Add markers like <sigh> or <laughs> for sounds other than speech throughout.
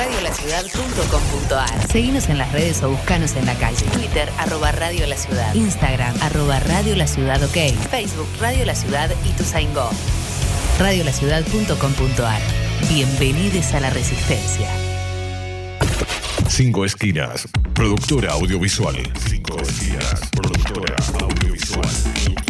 radiolaciudad.com.ar. Seguinos en las redes o buscanos en la calle. Twitter, arroba Radio La Ciudad. Instagram, arroba Radio La Ciudad OK. Facebook, Radio La Ciudad y tu Go. Radiolaciudad.com.ar. Bienvenidos a la Resistencia. Cinco Esquinas, productora audiovisual. Cinco Esquinas. Productora audiovisual.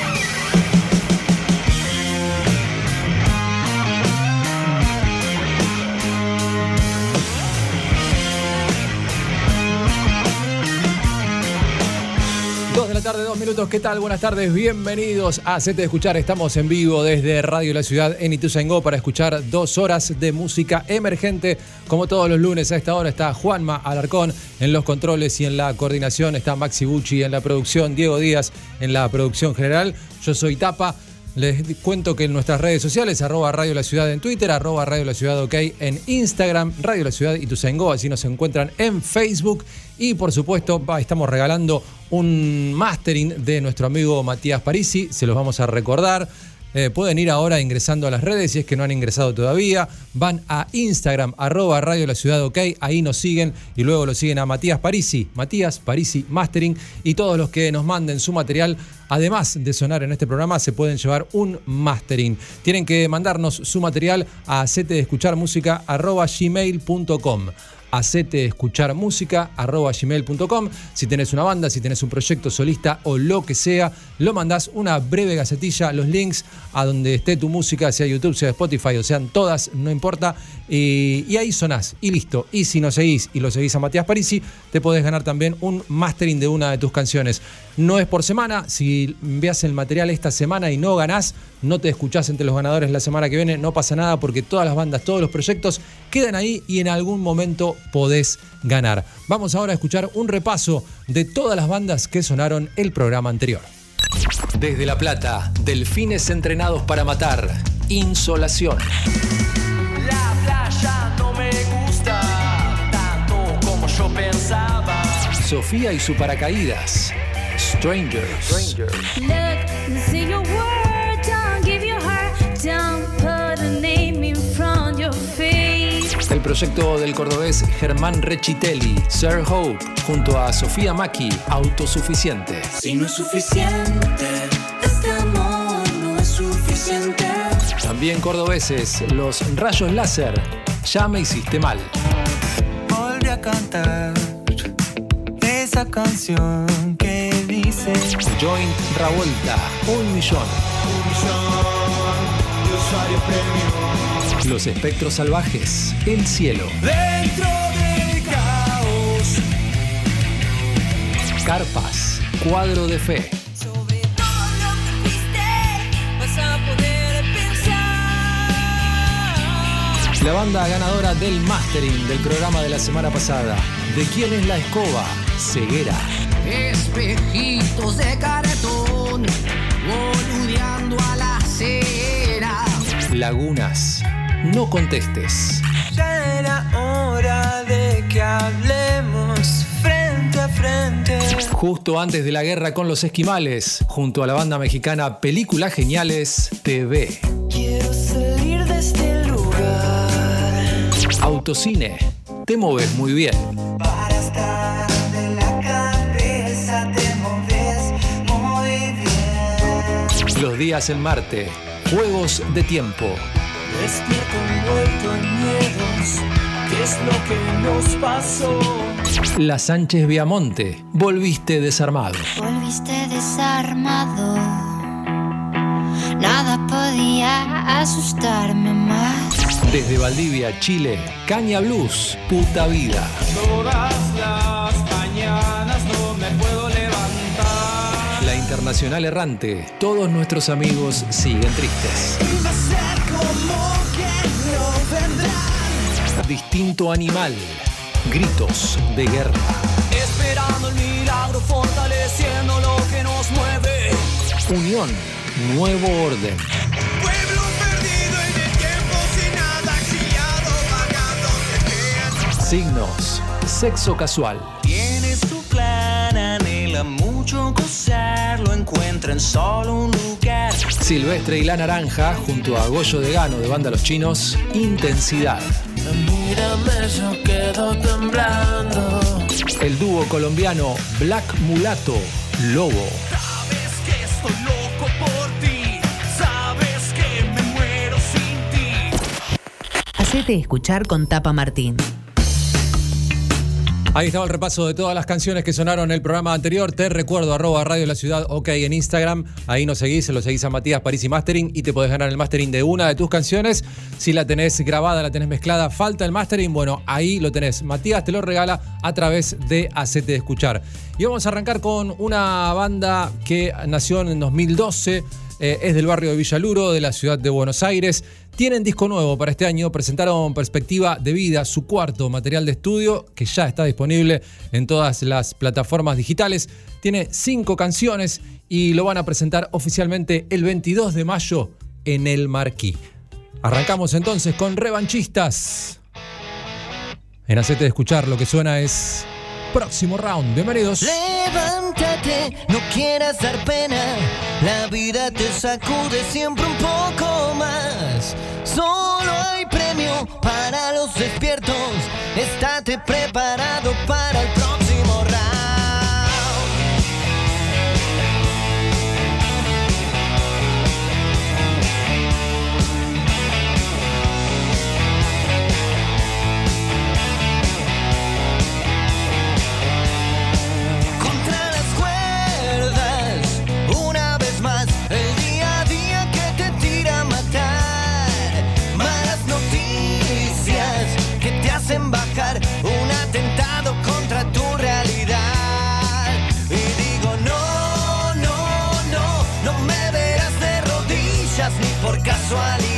Tarde, dos minutos. ¿Qué tal? Buenas tardes, bienvenidos a Sete de Escuchar. Estamos en vivo desde Radio La Ciudad en Ituzaingó para escuchar dos horas de música emergente. Como todos los lunes a esta hora está Juanma Alarcón en los controles y en la coordinación. Está Maxi Bucci en la producción, Diego Díaz en la producción general. Yo soy Tapa. Les cuento que en nuestras redes sociales, arroba Radio La Ciudad en Twitter, arroba Radio La Ciudad OK en Instagram, Radio La Ciudad y Ituzaingó, así nos encuentran en Facebook. Y por supuesto, estamos regalando un mastering de nuestro amigo Matías Parisi, se los vamos a recordar. Eh, pueden ir ahora ingresando a las redes si es que no han ingresado todavía. Van a Instagram, arroba Radio La Ciudad OK, ahí nos siguen y luego lo siguen a Matías Parisi, Matías Parisi Mastering y todos los que nos manden su material, además de sonar en este programa, se pueden llevar un mastering. Tienen que mandarnos su material a gmail.com hacete escuchar música. Si tenés una banda, si tenés un proyecto solista o lo que sea, lo mandás una breve gacetilla, los links a donde esté tu música, sea YouTube, sea Spotify o sean todas, no importa. Y, ahí sonás y listo. Y si no seguís y lo seguís a Matías Parisi, te podés ganar también un mastering de una de tus canciones. No es por semana, si envías el material esta semana y no ganás, no te escuchás entre los ganadores la semana que viene, no pasa nada porque todas las bandas, todos los proyectos quedan ahí y en algún momento podés ganar. Vamos ahora a escuchar un repaso de todas las bandas que sonaron el programa anterior. Desde La Plata, Delfines entrenados para matar, Insolación. La playa no me gusta tanto como yo pensaba. Sofía y su paracaídas, Strangers. Strangers. El proyecto del cordobés Germán Rechitelli, Sir Hope, junto a Sofía Maki, Autosuficiente. Si no es suficiente, este amor no es suficiente. También cordobeses, los rayos láser. Ya me hiciste mal. Volví a cantar esa canción que dice Joint Travolta, un millón. Los espectros salvajes, el cielo. Dentro del caos. Carpas, cuadro de fe. Sobre todo lo que fuiste, vas a poder pensar. La banda ganadora del mastering del programa de la semana pasada. ¿De quién es la escoba? Ceguera. Espejitos de cartón, boludeando a la acera. Lagunas. No contestes. Ya era hora de que hablemos frente a frente. Justo antes de la guerra con los esquimales, junto a la banda mexicana Películas Geniales TV. Quiero salir de este lugar Autocine. Te moves muy bien. para estar de la cabeza. Te moves muy bien. Los días en Marte. Juegos de tiempo. Despierto envuelto en miedos. ¿Qué es lo que nos pasó? La Sánchez Viamonte. Volviste desarmado. Volviste desarmado. Nada podía asustarme más. Desde Valdivia, Chile. Caña Blues. Puta vida. Todas las mañanas no me puedo levantar. La Internacional Errante. Todos nuestros amigos siguen tristes. Distinto animal. Gritos de guerra. Esperando el milagro, fortaleciendo lo que nos mueve. Unión. Nuevo orden. Pueblo perdido en el tiempo sin nada, exiliado, vagando. Signos. Sexo casual. Tienes tu plan, anhela mucho gozarlo, encuentra en solo un lugar. Silvestre y la Naranja, junto a Goyo de Gano de Banda Los Chinos, Intensidad. Mírame, yo quedo temblando. El dúo colombiano Black Mulato, Lobo. Sabes que estoy loco por ti. Sabes que me muero sin ti. Hacete escuchar con Tapa Martín. Ahí estaba el repaso de todas las canciones que sonaron en el programa anterior. Te recuerdo, arroba Radio La Ciudad, ok, en Instagram. Ahí nos seguís, se lo seguís a Matías París y Mastering y te podés ganar el mastering de una de tus canciones. Si la tenés grabada, la tenés mezclada, falta el mastering, bueno, ahí lo tenés. Matías te lo regala a través de Hacete Escuchar. Y vamos a arrancar con una banda que nació en 2012. Eh, es del barrio de Villaluro, de la ciudad de Buenos Aires. Tienen disco nuevo para este año, presentaron Perspectiva de Vida, su cuarto material de estudio, que ya está disponible en todas las plataformas digitales. Tiene cinco canciones y lo van a presentar oficialmente el 22 de mayo en el Marquí. Arrancamos entonces con Revanchistas. En Hacete de Escuchar lo que suena es Próximo Round. Bienvenidos. Levántate, no quieras dar pena. La vida te sacude siempre un poco más. Solo hay premio para los despiertos. Estate preparado para el próximo casualidad.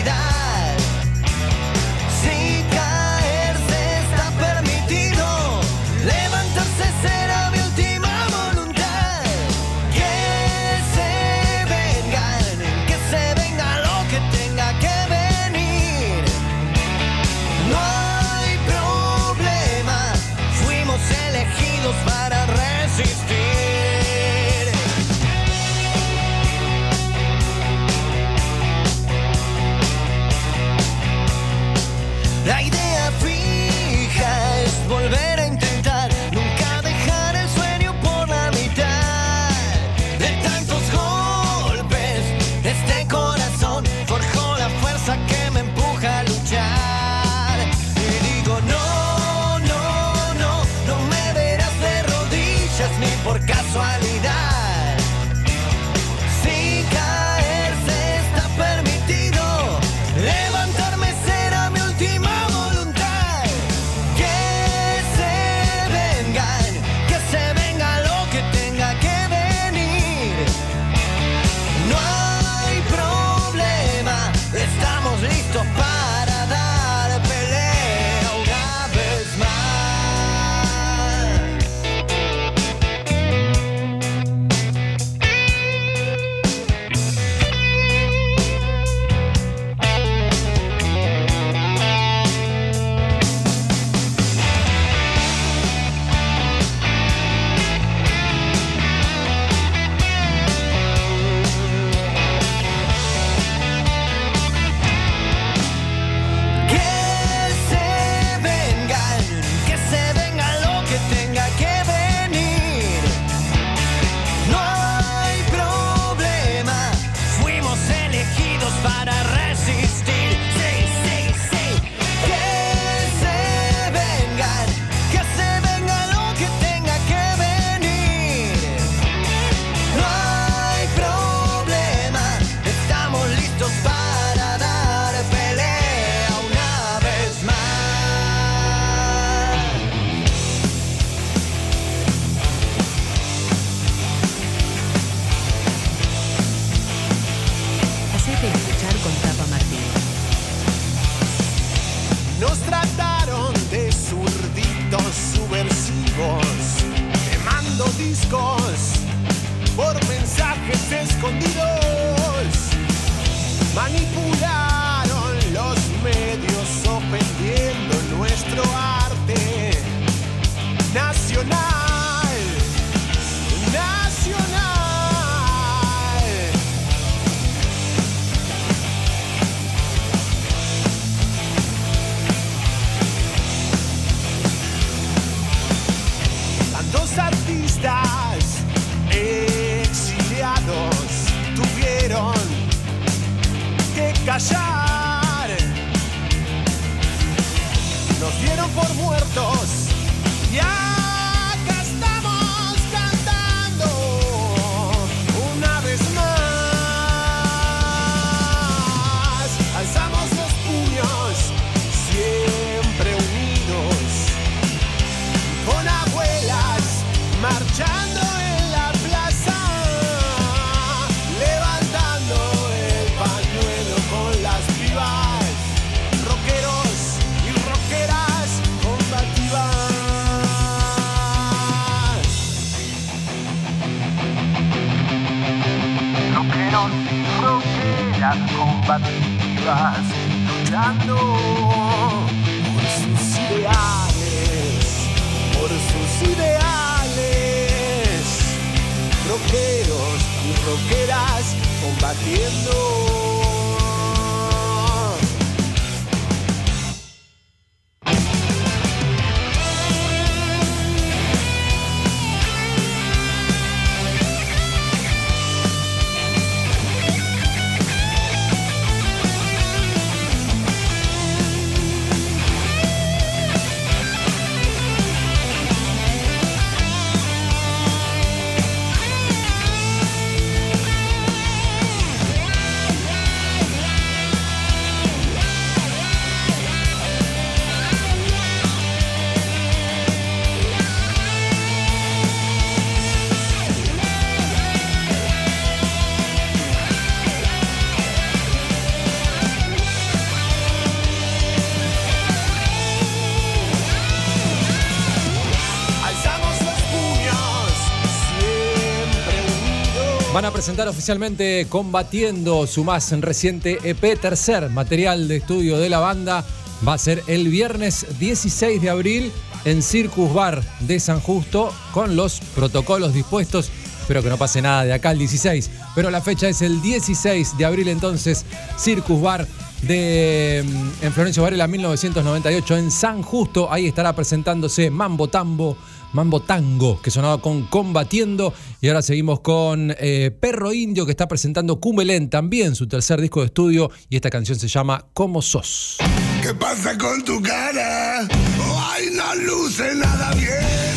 Presentar oficialmente Combatiendo su más reciente EP, tercer material de estudio de la banda. Va a ser el viernes 16 de abril en Circus Bar de San Justo con los protocolos dispuestos. Espero que no pase nada de acá al 16, pero la fecha es el 16 de abril entonces, Circus Bar de mm, en Florencio Varela 1998 en San Justo. Ahí estará presentándose Mambo Tambo, Mambo Tango, que sonaba con Combatiendo. Y ahora seguimos con eh, Perro Indio, que está presentando Cumelén, también su tercer disco de estudio. Y esta canción se llama Como Sos. ¿Qué pasa con tu cara? ¡Ay, no luce nada bien!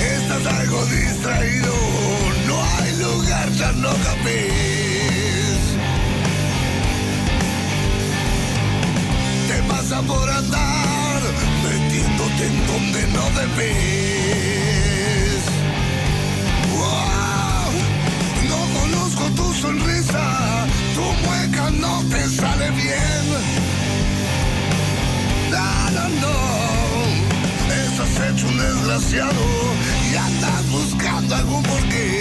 Estás algo distraído, no hay lugar, ya no capé. Pasa por andar metiéndote en donde no debes. Wow, no conozco tu sonrisa, tu mueca no te sale bien. No, no, no, estás hecho un desgraciado y andas buscando algún porqué.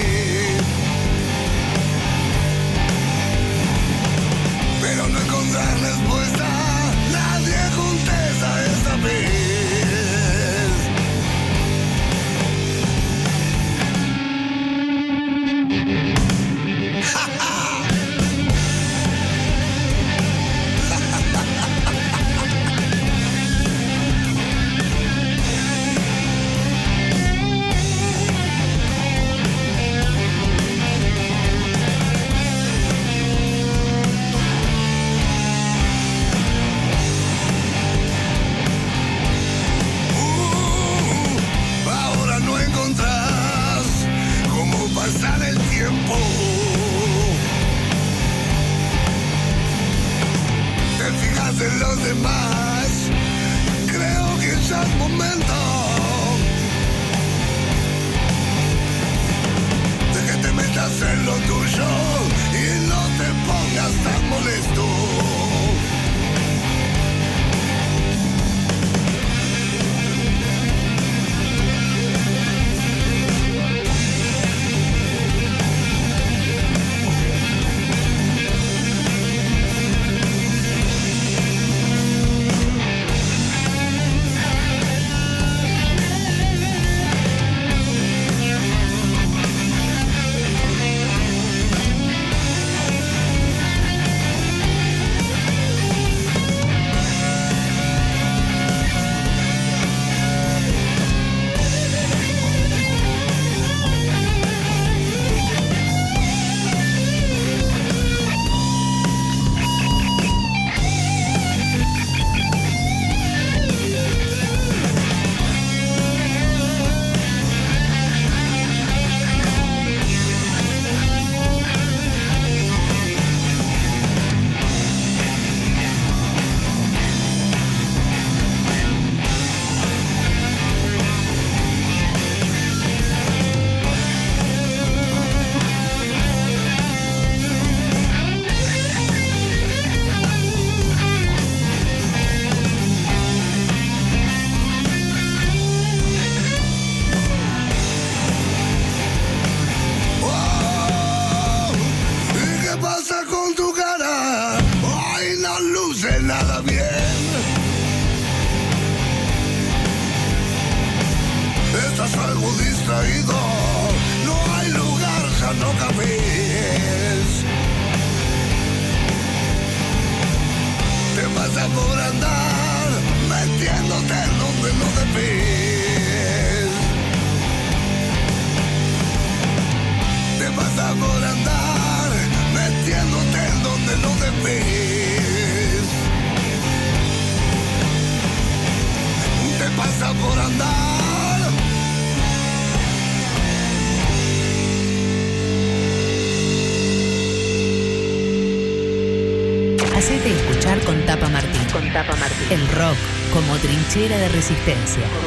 Trinchera de resistencia.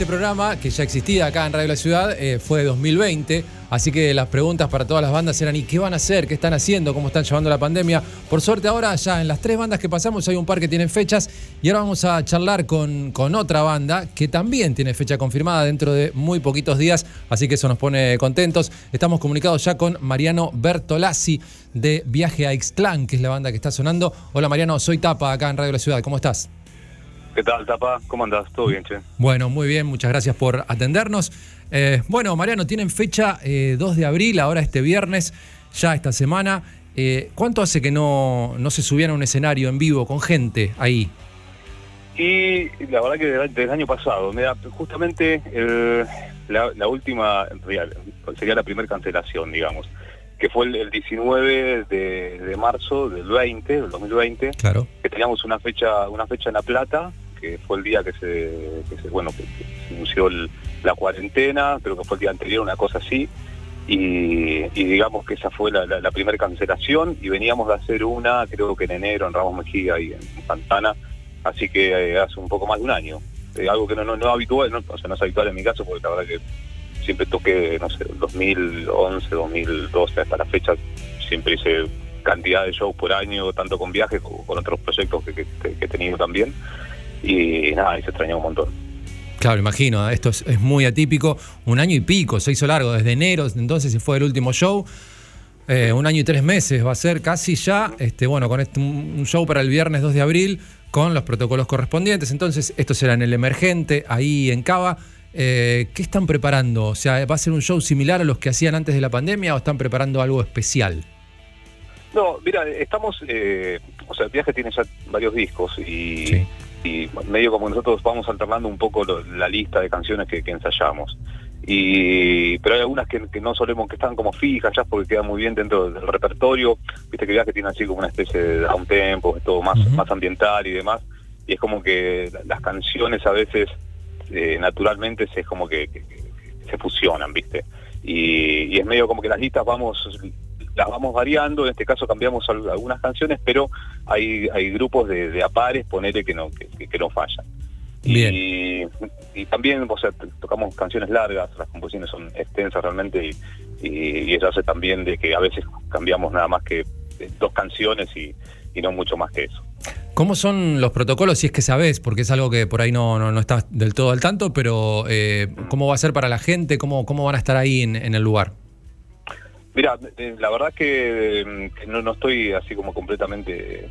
Este programa, que ya existía acá en Radio La Ciudad, eh, fue 2020. Así que las preguntas para todas las bandas eran: ¿y qué van a hacer? ¿Qué están haciendo? ¿Cómo están llevando la pandemia? Por suerte, ahora ya en las tres bandas que pasamos hay un par que tienen fechas. Y ahora vamos a charlar con, con otra banda que también tiene fecha confirmada dentro de muy poquitos días. Así que eso nos pone contentos. Estamos comunicados ya con Mariano Bertolazzi de Viaje a Ixtlán, que es la banda que está sonando. Hola Mariano, soy Tapa acá en Radio La Ciudad. ¿Cómo estás? ¿Qué tal, Tapa? ¿Cómo andás? ¿Todo bien, che? Bueno, muy bien, muchas gracias por atendernos. Eh, bueno, Mariano, tienen fecha eh, 2 de abril, ahora este viernes, ya esta semana. Eh, ¿Cuánto hace que no, no se subían a un escenario en vivo con gente ahí? Y la verdad que desde, el año pasado, mira, justamente el- la, la última, sería la primera cancelación, digamos, que fue el, el 19 de, de marzo del 20, del 2020, Claro. que teníamos una fecha una fecha en La Plata, que fue el día que se, bueno, que, anunció la cuarentena, creo que fue el día anterior, una cosa así, y, digamos que esa fue la, primera cancelación, y veníamos de hacer una, creo que en enero, en Ramos Mejía y en Santana, así que eh, hace un poco más de un año. Eh, algo que no, no, es habitual, no, o sea, no es habitual en mi caso, porque la verdad que siempre toqué, no sé, 2011, 2012, hasta la fecha, siempre hice cantidad de shows por año, tanto con viajes como con otros proyectos que he tenido también. Y nada, y se extrañó un montón. Claro, imagino, esto es, es muy atípico. Un año y pico, se hizo largo, desde enero, entonces se fue el último show. Eh, un año y tres meses va a ser casi ya, este, bueno, con este, un show para el viernes 2 de abril, con los protocolos correspondientes. Entonces, esto será en el emergente, ahí en Cava. Eh, ¿Qué están preparando? O sea, ¿va a ser un show similar a los que hacían antes de la pandemia o están preparando algo especial? No, mira, estamos, eh, o sea, el viaje tiene ya varios discos y, Sí. Y medio como nosotros vamos alternando un poco lo- la lista de canciones que, que ensayamos. Y, pero hay algunas que, que no solemos, que están como fijas ya porque quedan muy bien dentro del repertorio. Viste que el viaje tiene así como una especie de down tempo, es todo más, más ambiental y demás. Y es como que la- las canciones a veces eh, naturalmente se, es como que, que- que se fusionan, ¿viste? Y, y es medio como que las listas vamos las vamos variando, en este caso cambiamos al- algunas canciones, pero hay, hay grupos de, de apares, ponele que no, que, no fallan. Bien. Y, y también, o sea, t- tocamos canciones largas, las composiciones son extensas realmente, y, y- y eso hace también de que a veces cambiamos nada más que eh, dos canciones y, y no mucho más que eso. ¿Cómo son los protocolos, si es que sabés? Porque es algo que por ahí no, no, no estás del todo al tanto, pero eh, ¿cómo va a ser para la gente? ¿Cómo, cómo van a estar ahí en, en el lugar? Mira, eh, la verdad que, eh, que no, no estoy así como completamente eh,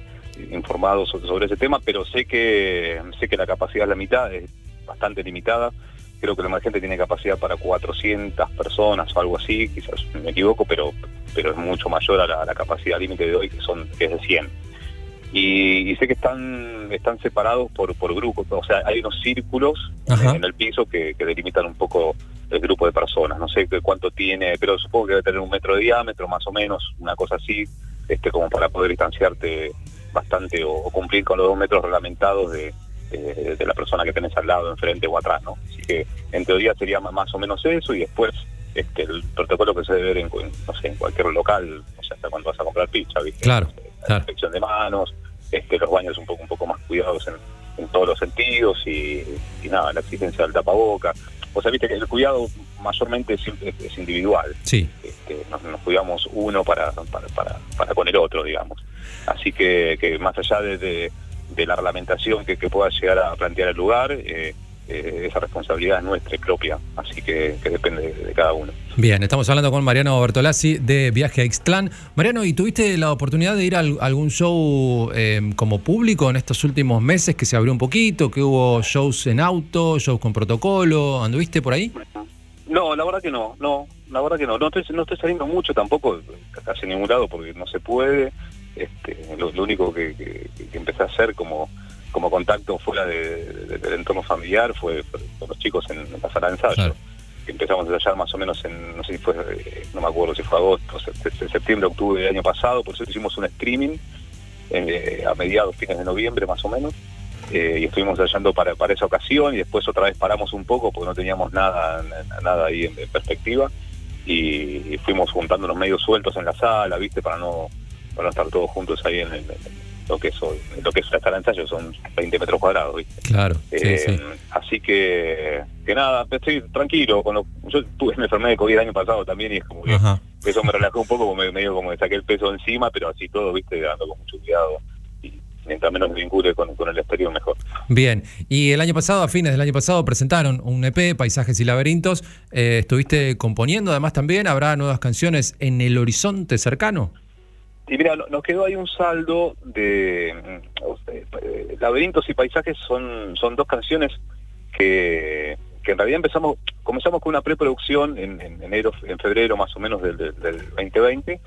informado sobre, sobre ese tema, pero sé que sé que la capacidad es la mitad, es bastante limitada. Creo que la emergente tiene capacidad para 400 personas o algo así, quizás me equivoco, pero pero es mucho mayor a la, a la capacidad límite de hoy, que son que es de 100. Y, y sé que están están separados por, por grupos, o sea, hay unos círculos Ajá. en el piso que, que delimitan un poco el grupo de personas. No sé cuánto tiene, pero supongo que debe tener un metro de diámetro, más o menos, una cosa así, este como para poder distanciarte bastante o, o cumplir con los dos metros reglamentados de, de, de la persona que tenés al lado, enfrente o atrás, ¿no? Así que en teoría sería más o menos eso y después este el protocolo que se debe ver en, no sé, en cualquier local, o sea, hasta cuando vas a comprar pizza, ¿viste? Claro, La claro. inspección de manos, este, los baños un poco un poco más cuidados en, en todos los sentidos y, y nada, la exigencia del tapaboca. O sea, viste que el cuidado mayormente es, es- es individual. Sí. Este, nos, nos cuidamos uno para, para, para, para con el otro, digamos. Así que, que más allá de, de- de la reglamentación que, que pueda llegar a plantear el lugar, eh, eh, esa responsabilidad es nuestra y propia, así que, que depende de, de cada uno. Bien, estamos hablando con Mariano Bertolazzi de Viaje a Ixtlán. Mariano, ¿y tuviste la oportunidad de ir a al- algún show eh, como público en estos últimos meses que se abrió un poquito, que hubo shows en auto, shows con protocolo? ¿Anduviste por ahí? No, la verdad que no, no, la verdad que no. No estoy, no estoy saliendo mucho tampoco, casi en ningún lado, porque no se puede. Este, lo, lo único que, que- que empecé a hacer como como contacto fuera de- de- del entorno familiar fue con los chicos en, en la sala de ensayo. Claro. Empezamos a ensayar más o menos en, no sé si fue, eh, no me acuerdo si fue agosto, se- se- septiembre, octubre del año pasado, por eso hicimos un streaming eh, a mediados, fines de noviembre más o menos, eh, y estuvimos ensayando para, para esa ocasión y después otra vez paramos un poco porque no teníamos nada, nada ahí en, en perspectiva y, y fuimos juntándonos medio sueltos en la sala, viste, para no, para no estar todos juntos ahí en, el- en lo que en lo que es la sala de ensayo, son 20 metros cuadrados, viste. Claro, Eh, sí. Así que, que nada, estoy tranquilo. Con lo, yo tuve, me enfermé de COVID el año pasado también y es como que Ajá. eso me relajó un poco, me- medio como me saqué el peso encima, pero así todo, viste, dando con mucho cuidado. Y mientras menos me vincule con, con el exterior, mejor. Bien, y el año pasado, a fines del año pasado, presentaron un EP, Paisajes y Laberintos. Eh, ¿Estuviste componiendo además también? ¿Habrá nuevas canciones en el horizonte cercano? Y mira, no- nos quedó ahí un saldo de mm, eh, Laberintos y Paisajes son, son dos canciones que, que en realidad empezamos, comenzamos con una preproducción en, en enero, en febrero más o menos del, del, del 2020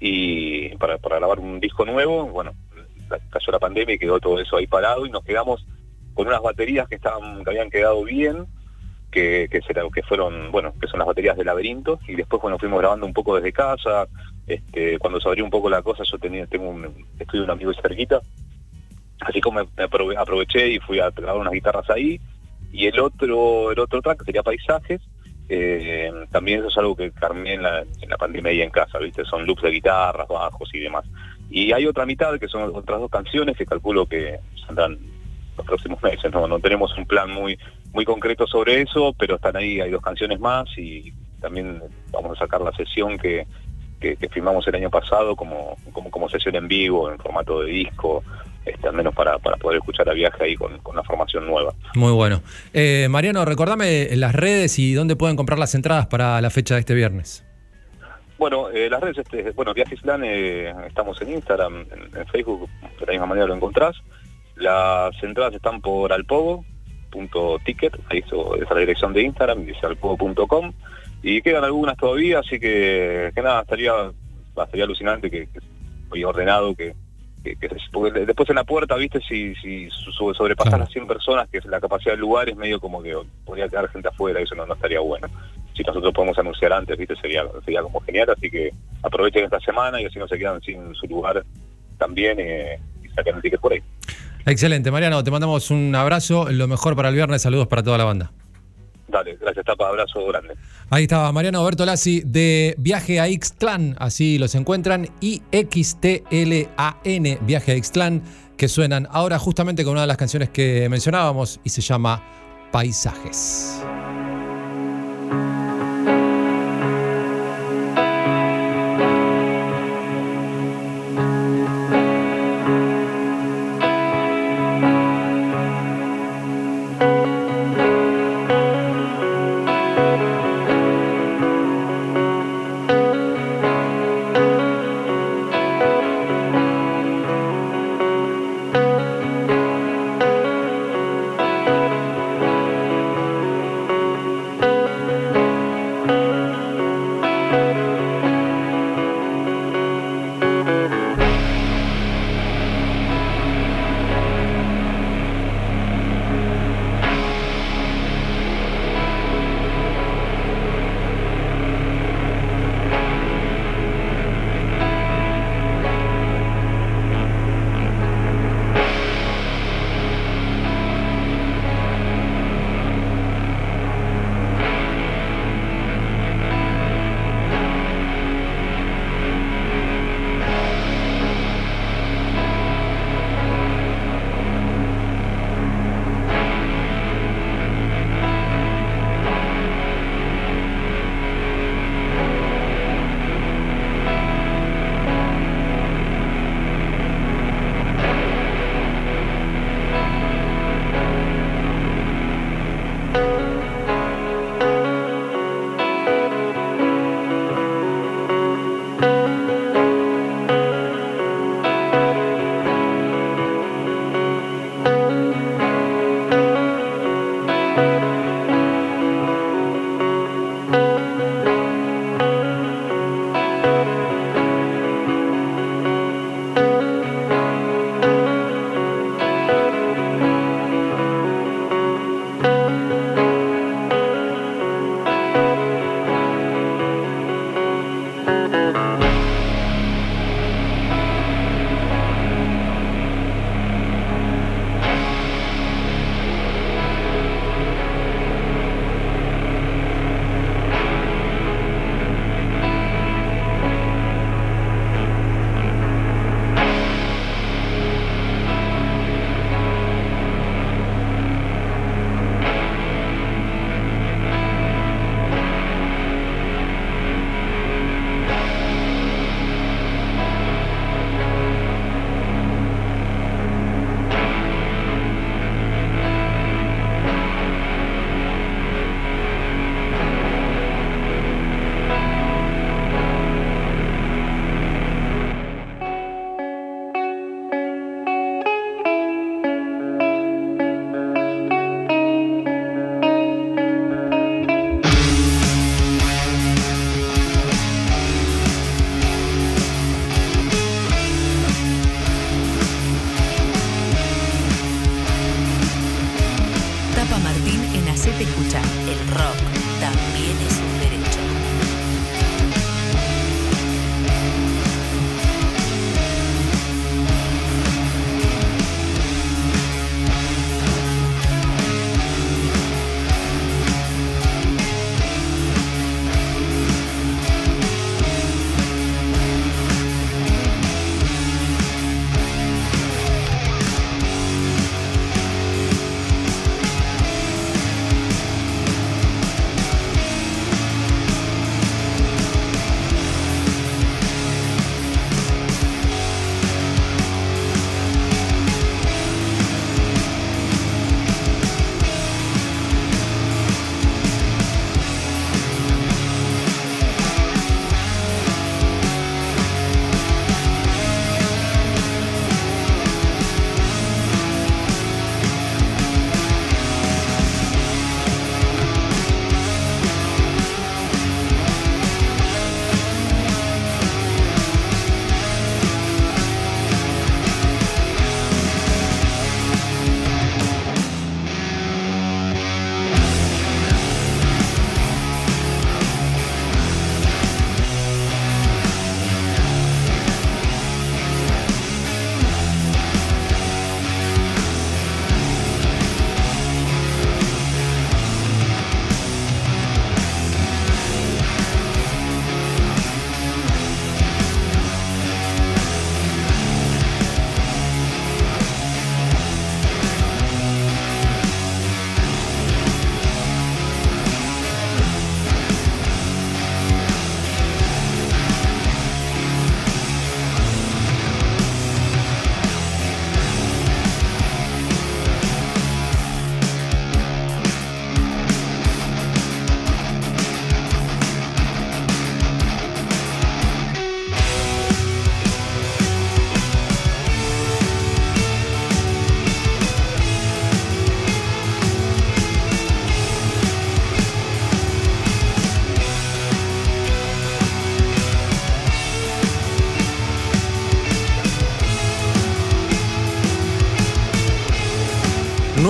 y para, grabar un disco nuevo, bueno, cayó la pandemia y quedó todo eso ahí parado y nos quedamos con unas baterías que estaban, que habían quedado bien, que, que fueron, bueno, que son las baterías de laberinto, y después bueno fuimos grabando un poco desde casa, este, cuando se abrió un poco la cosa, yo tenía, tengo un estudio de un amigo cerquita, así como aproveché y fui a grabar unas guitarras ahí, y el otro, el otro track sería paisajes, eh, también eso es algo que carmé en la, la pandemia ahí en casa, viste, son loops de guitarras, bajos y demás. Y hay otra mitad que son otras dos canciones que calculo que saldrán los próximos meses, no, no tenemos un plan muy muy concreto sobre eso, pero están ahí, hay dos canciones más y también vamos a sacar la sesión que, que, que filmamos el año pasado como, como, como sesión en vivo, en formato de disco, este, al menos para, para poder escuchar a viaje ahí con, con una formación nueva. Muy bueno. Eh, Mariano, recordame las redes y dónde pueden comprar las entradas para la fecha de este viernes. Bueno, eh, las redes, este, bueno, Viajes Plan, eh, estamos en Instagram, en, en Facebook, de la misma manera lo encontrás. Las entradas están por alpogo.ticket, ahí eso, es la dirección de Instagram, dice alpogo.com, y quedan algunas todavía, así que, que nada, estaría, estaría alucinante que, que ordenado, que, que, que se- porque después en la puerta, viste, si, si sobrepasas las 100 personas, que es la capacidad del lugar, es medio como que podría quedar gente afuera, eso no, no estaría bueno. Si nosotros podemos anunciar antes, viste, sería, sería como genial, así que aprovechen esta semana y así no se quedan sin su lugar también eh, y saquen el ticket por ahí. Excelente, Mariano, te mandamos un abrazo, lo mejor para el viernes, saludos para toda la banda. Dale, gracias, tapa, abrazo grande. Ahí estaba Mariano Bertolazzi de Viaje a Ixtlán, así los encuentran, y XTLAN, Viaje a Ixtlán, que suenan ahora justamente con una de las canciones que mencionábamos y se llama Paisajes. Paisajes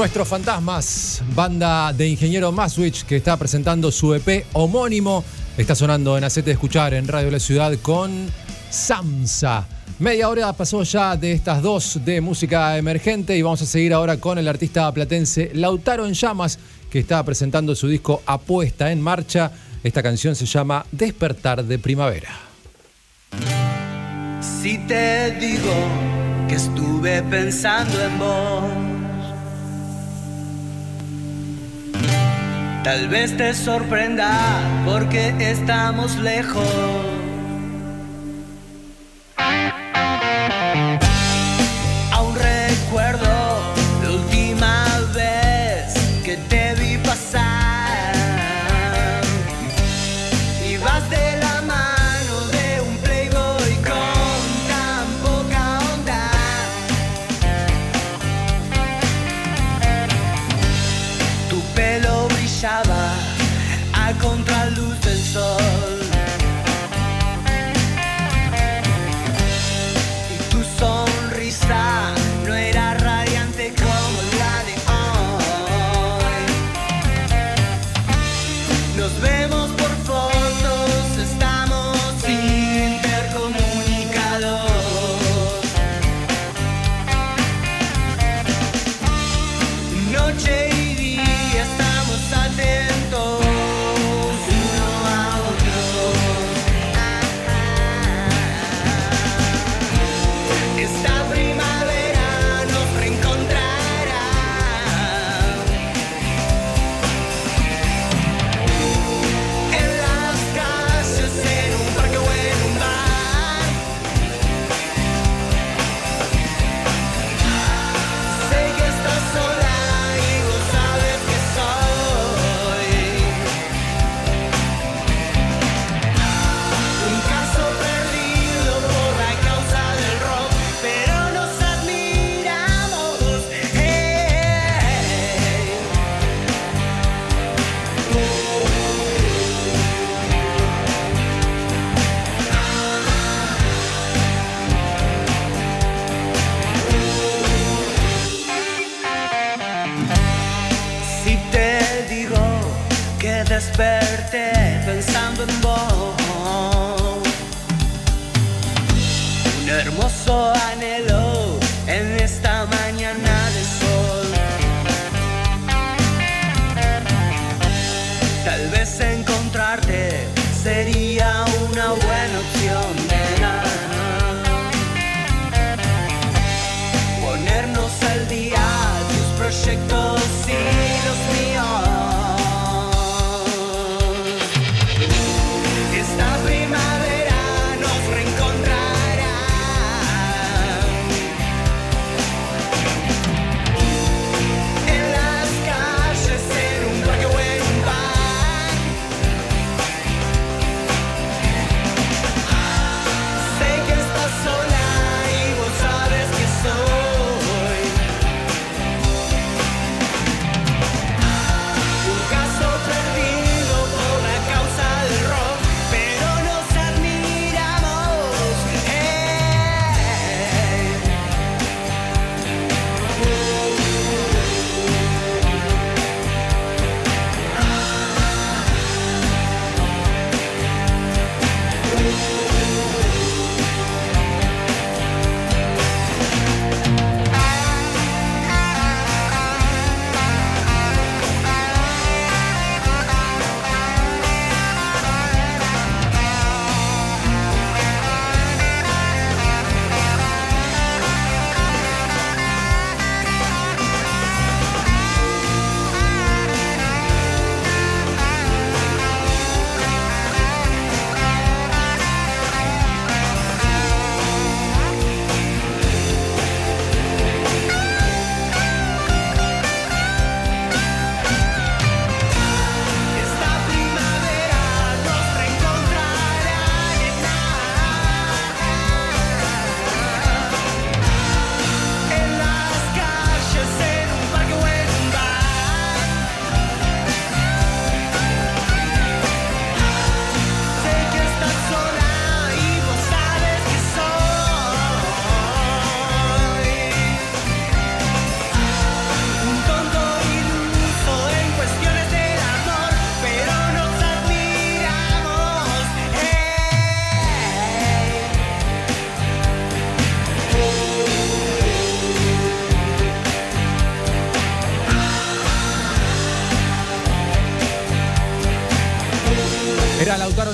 Nuestros Fantasmas, banda de Ingeniero Maswich que está presentando su EP homónimo. Está sonando en Acete de Escuchar en Radio La Ciudad con Samsa. Media hora pasó ya de estas dos de música emergente y vamos a seguir ahora con el artista platense Lautaro en Llamas que está presentando su disco Apuesta en Marcha. Esta canción se llama Despertar de Primavera. Si te digo que estuve pensando en vos, tal vez te sorprenda porque estamos lejos.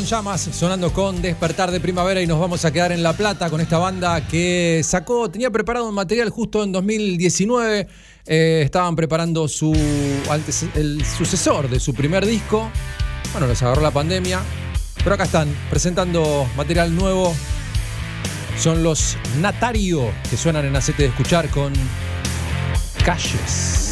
Llamas, sonando con Despertar de Primavera y nos vamos a quedar en La Plata con esta banda que sacó, tenía preparado un material justo en 2019, eh, estaban preparando su, el sucesor de su primer disco, bueno, los agarró la pandemia, pero acá están presentando material nuevo, son los Natario que suenan en Acete de Escuchar con Calles.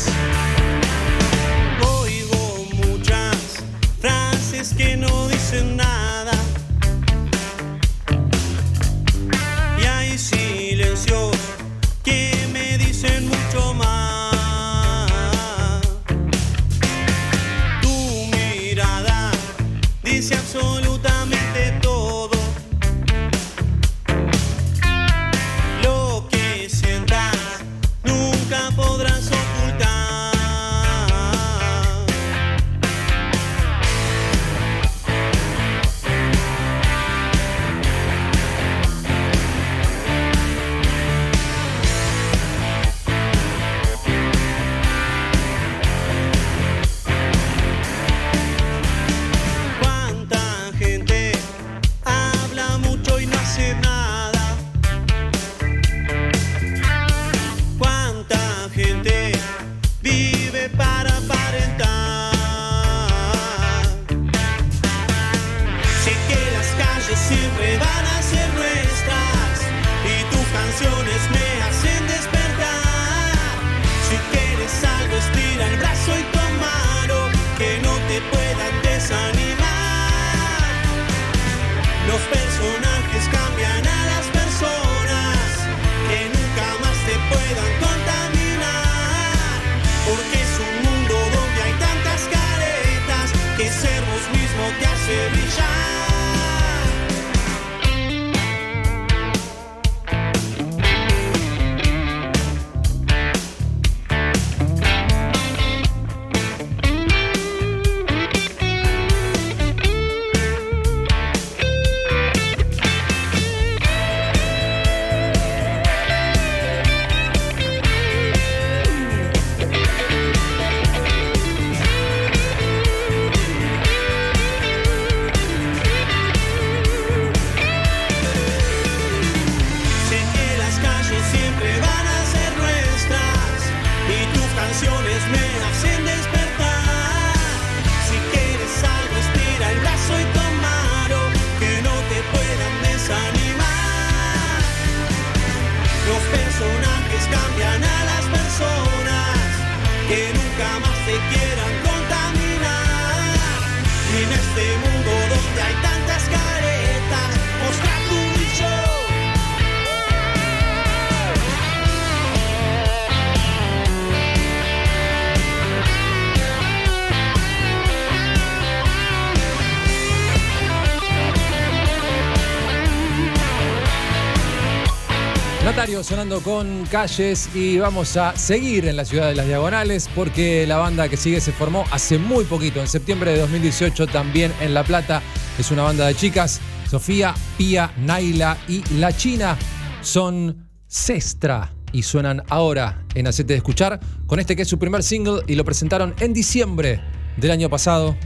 Sonando con calles y vamos a seguir en la ciudad de las Diagonales porque la banda que sigue se formó hace muy poquito, en septiembre de 2018 también en La Plata. Es una banda de chicas, Sofía, Pía, Naila y La China son Cestra y suenan ahora en Acete de Escuchar con este que es su primer single y lo presentaron en diciembre del año pasado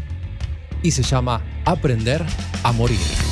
y se llama Aprender a Morir.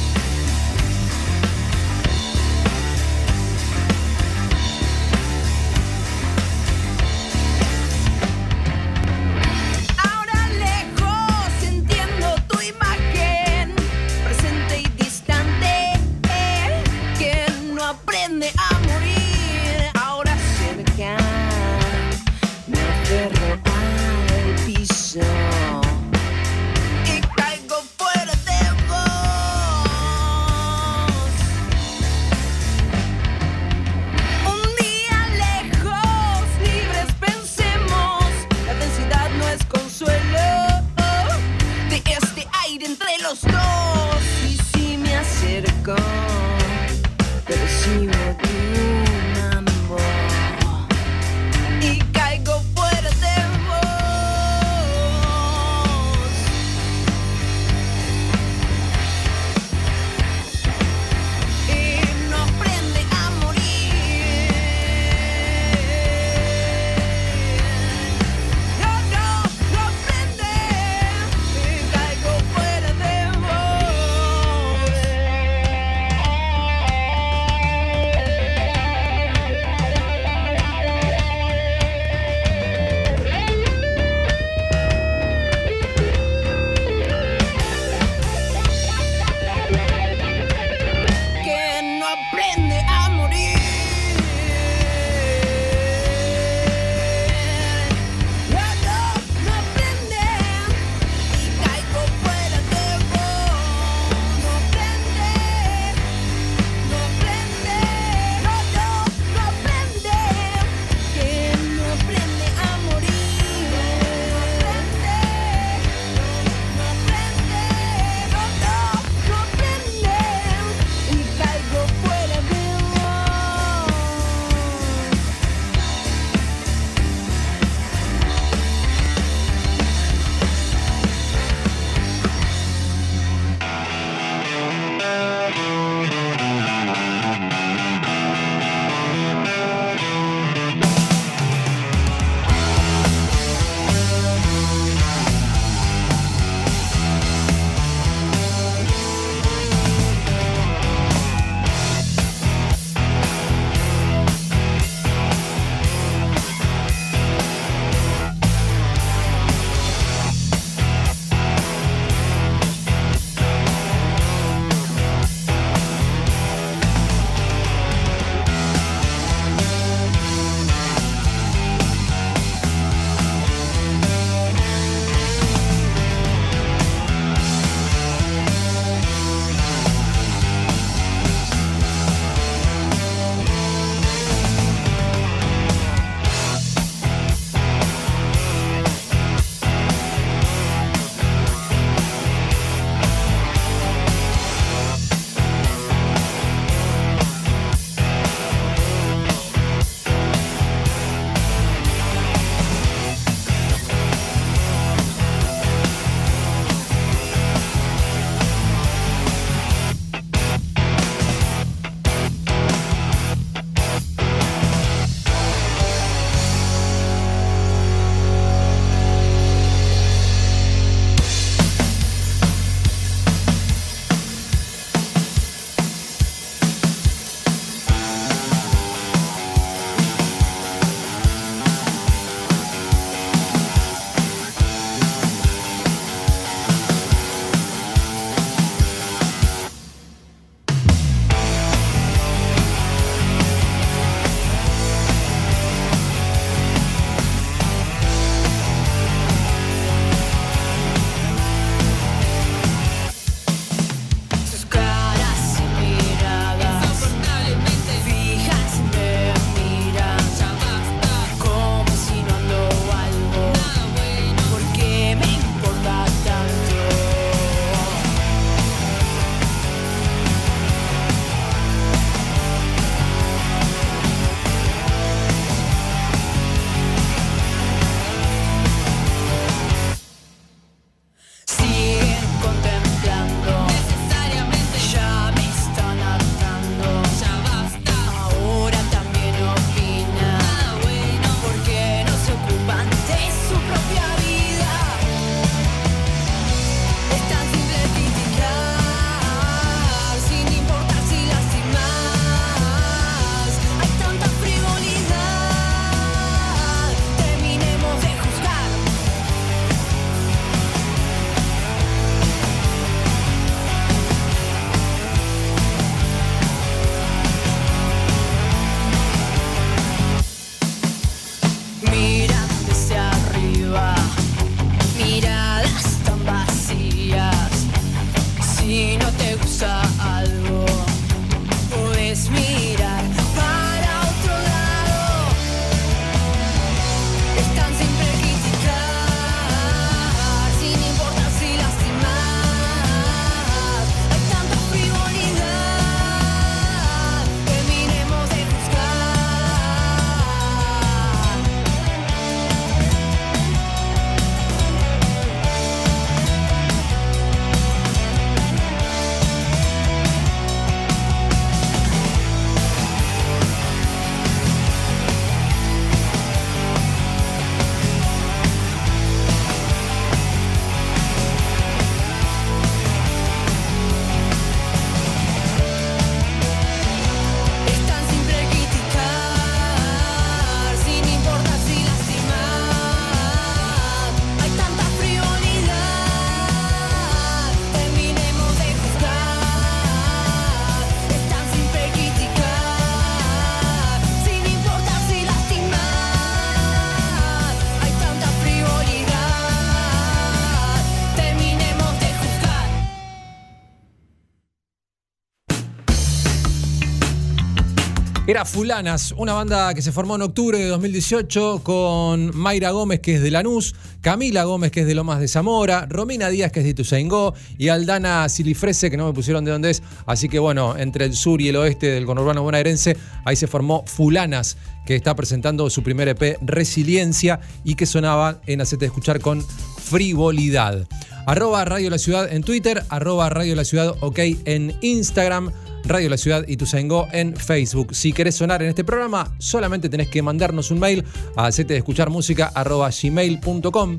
Era Fulanas, una banda que se formó en octubre de 2018 con Mayra Gómez, que es de Lanús, Camila Gómez, que es de Lomas de Zamora, Romina Díaz, que es de Ituzaingó, y Aldana Silifrese, que no me pusieron de dónde es. Así que bueno, entre el sur y el oeste del conurbano bonaerense, ahí se formó Fulanas, que está presentando su primer EP Resiliencia y que sonaba en Hacete Escuchar con Frivolidad. Arroba Radio La Ciudad en Twitter, arroba Radio La Ciudad OK en Instagram. Radio La Ciudad y Tuzaingó en Facebook. Si querés sonar en este programa, solamente tenés que mandarnos un mail a hacete escuchar gmail.com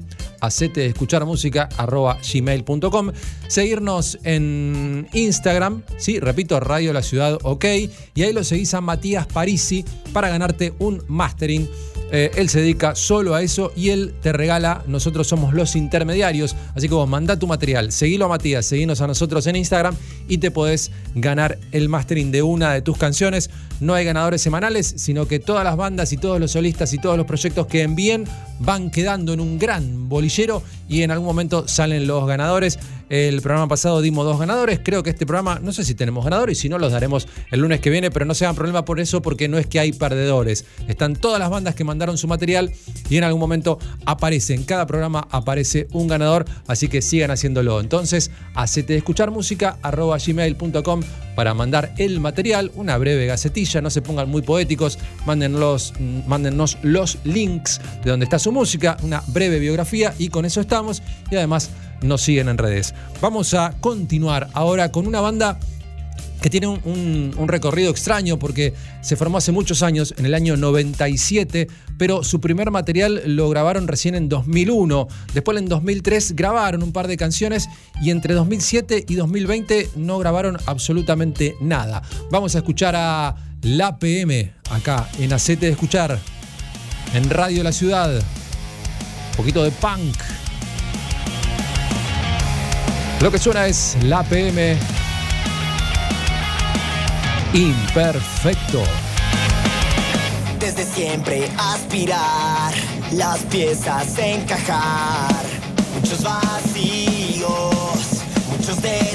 escuchar seguirnos en Instagram, sí, repito, Radio La Ciudad OK. Y ahí lo seguís a Matías Parisi para ganarte un mastering. Eh, él se dedica solo a eso y él te regala, nosotros somos los intermediarios, así que vos mandá tu material, seguilo a Matías, seguinos a nosotros en Instagram y te podés ganar el mastering de una de tus canciones. No hay ganadores semanales, sino que todas las bandas y todos los solistas y todos los proyectos que envíen van quedando en un gran bolillero y en algún momento salen los ganadores. El programa pasado dimos dos ganadores. Creo que este programa, no sé si tenemos ganadores y si no, los daremos el lunes que viene, pero no se hagan problema por eso, porque no es que hay perdedores. Están todas las bandas que mandaron su material y en algún momento aparece. En cada programa aparece un ganador, así que sigan haciéndolo. Entonces, hacete escuchar música arroba gmail.com para mandar el material, una breve gacetilla, no se pongan muy poéticos, mándenlos, mándennos los links de donde está su música, una breve biografía y con eso estamos y además nos siguen en redes. Vamos a continuar ahora con una banda que tiene un, recorrido extraño porque se formó hace muchos años, en el año 97, pero su primer material lo grabaron recién en 2001. Después en 2003 grabaron un par de canciones y entre 2007 y 2020 no grabaron absolutamente nada. Vamos a escuchar a La PM acá en Acete de Escuchar, en Radio La Ciudad. Un poquito de punk. Lo que suena es La PM Imperfecto. Desde siempre aspirar, las piezas encajar. Muchos vacíos, muchos descuidos.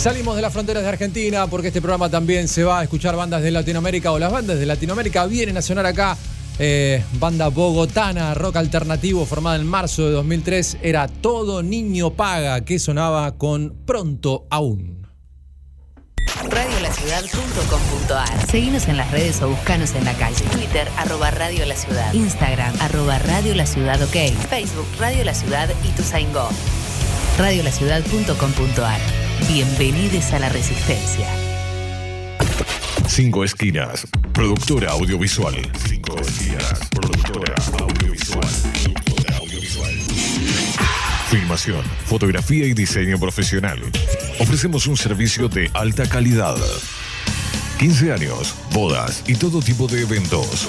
Salimos de las fronteras de Argentina porque este programa también se va a escuchar bandas de Latinoamérica o las bandas de Latinoamérica vienen a sonar acá. Eh, banda bogotana, rock alternativo formada en marzo de 2003 era Todo Niño Paga que sonaba con Pronto Aún. Radiolaciudad.com.ar Seguinos en las redes o buscanos en la calle. Twitter, arroba Radio La Ciudad. Instagram, arroba Radio La Ciudad OK. Facebook, Radio La Ciudad y Tuzaingó. Radiolaciudad.com.ar Bienvenidos a la Resistencia. Cinco Esquinas, productora audiovisual. Cinco Esquinas, productora audiovisual. Filmación, fotografía y diseño profesional. Ofrecemos un servicio de alta calidad. 15 años, bodas y. Todo tipo de eventos.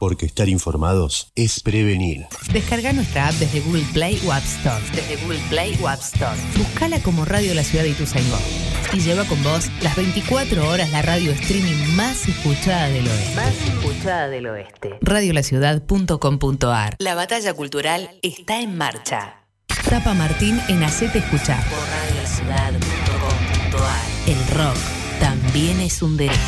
Porque estar informados es prevenir. Descarga nuestra app desde Google Play o App Store. Desde Google Play o App Store. Buscala como Radio La Ciudad de Ituzaingó. Y lleva con vos las 24 horas la radio streaming más escuchada del oeste. Más escuchada del oeste. Radiolaciudad.com.ar La batalla cultural está en marcha. Tapa Martín en Hacete Escuchar. Por radiolaciudad.com.ar El rock también es un derecho.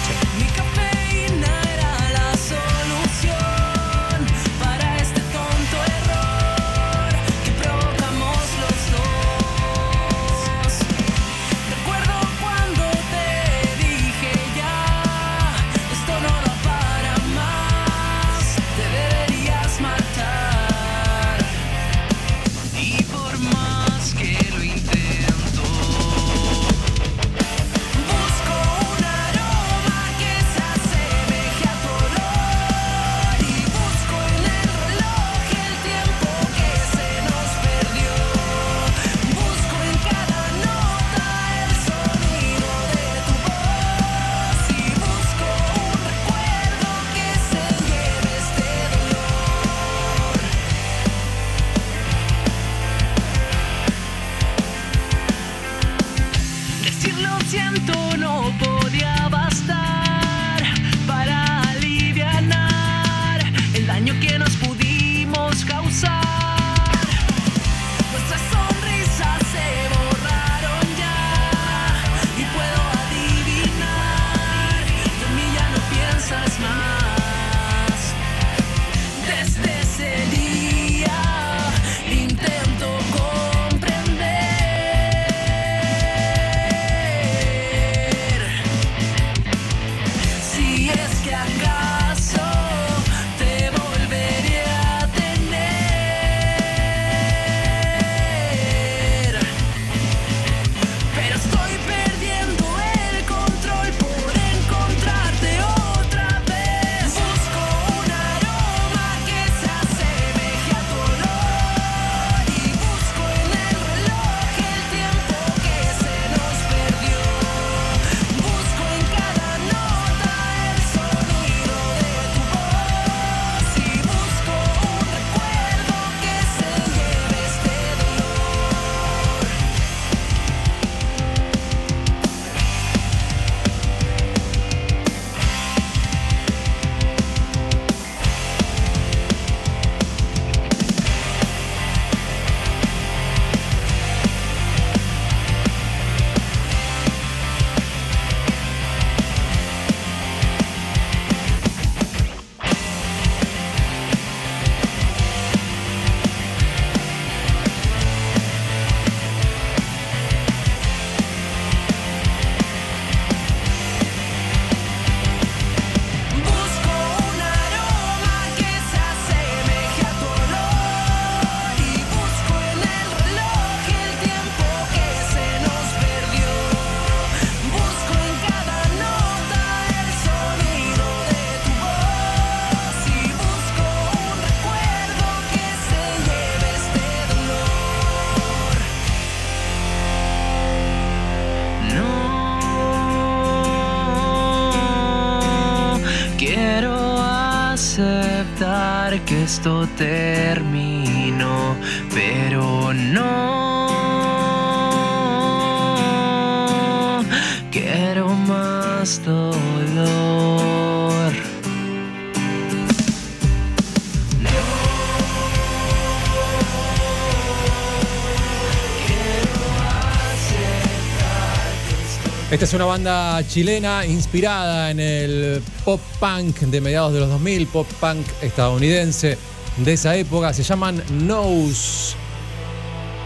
Una banda chilena inspirada en el pop punk de mediados de los 2000, pop punk estadounidense de esa época. Se llaman Nose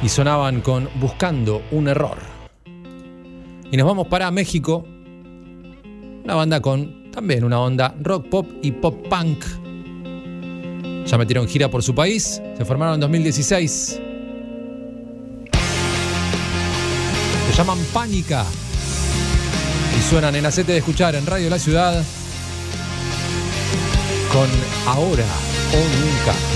y sonaban con Buscando un error. Y nos vamos para México. Una banda con también una onda rock pop y pop punk. Ya metieron gira por su país. Se formaron en 2016. Se llaman Pánica. Suenan en Acete de Escuchar en Radio La Ciudad con Ahora o Nunca.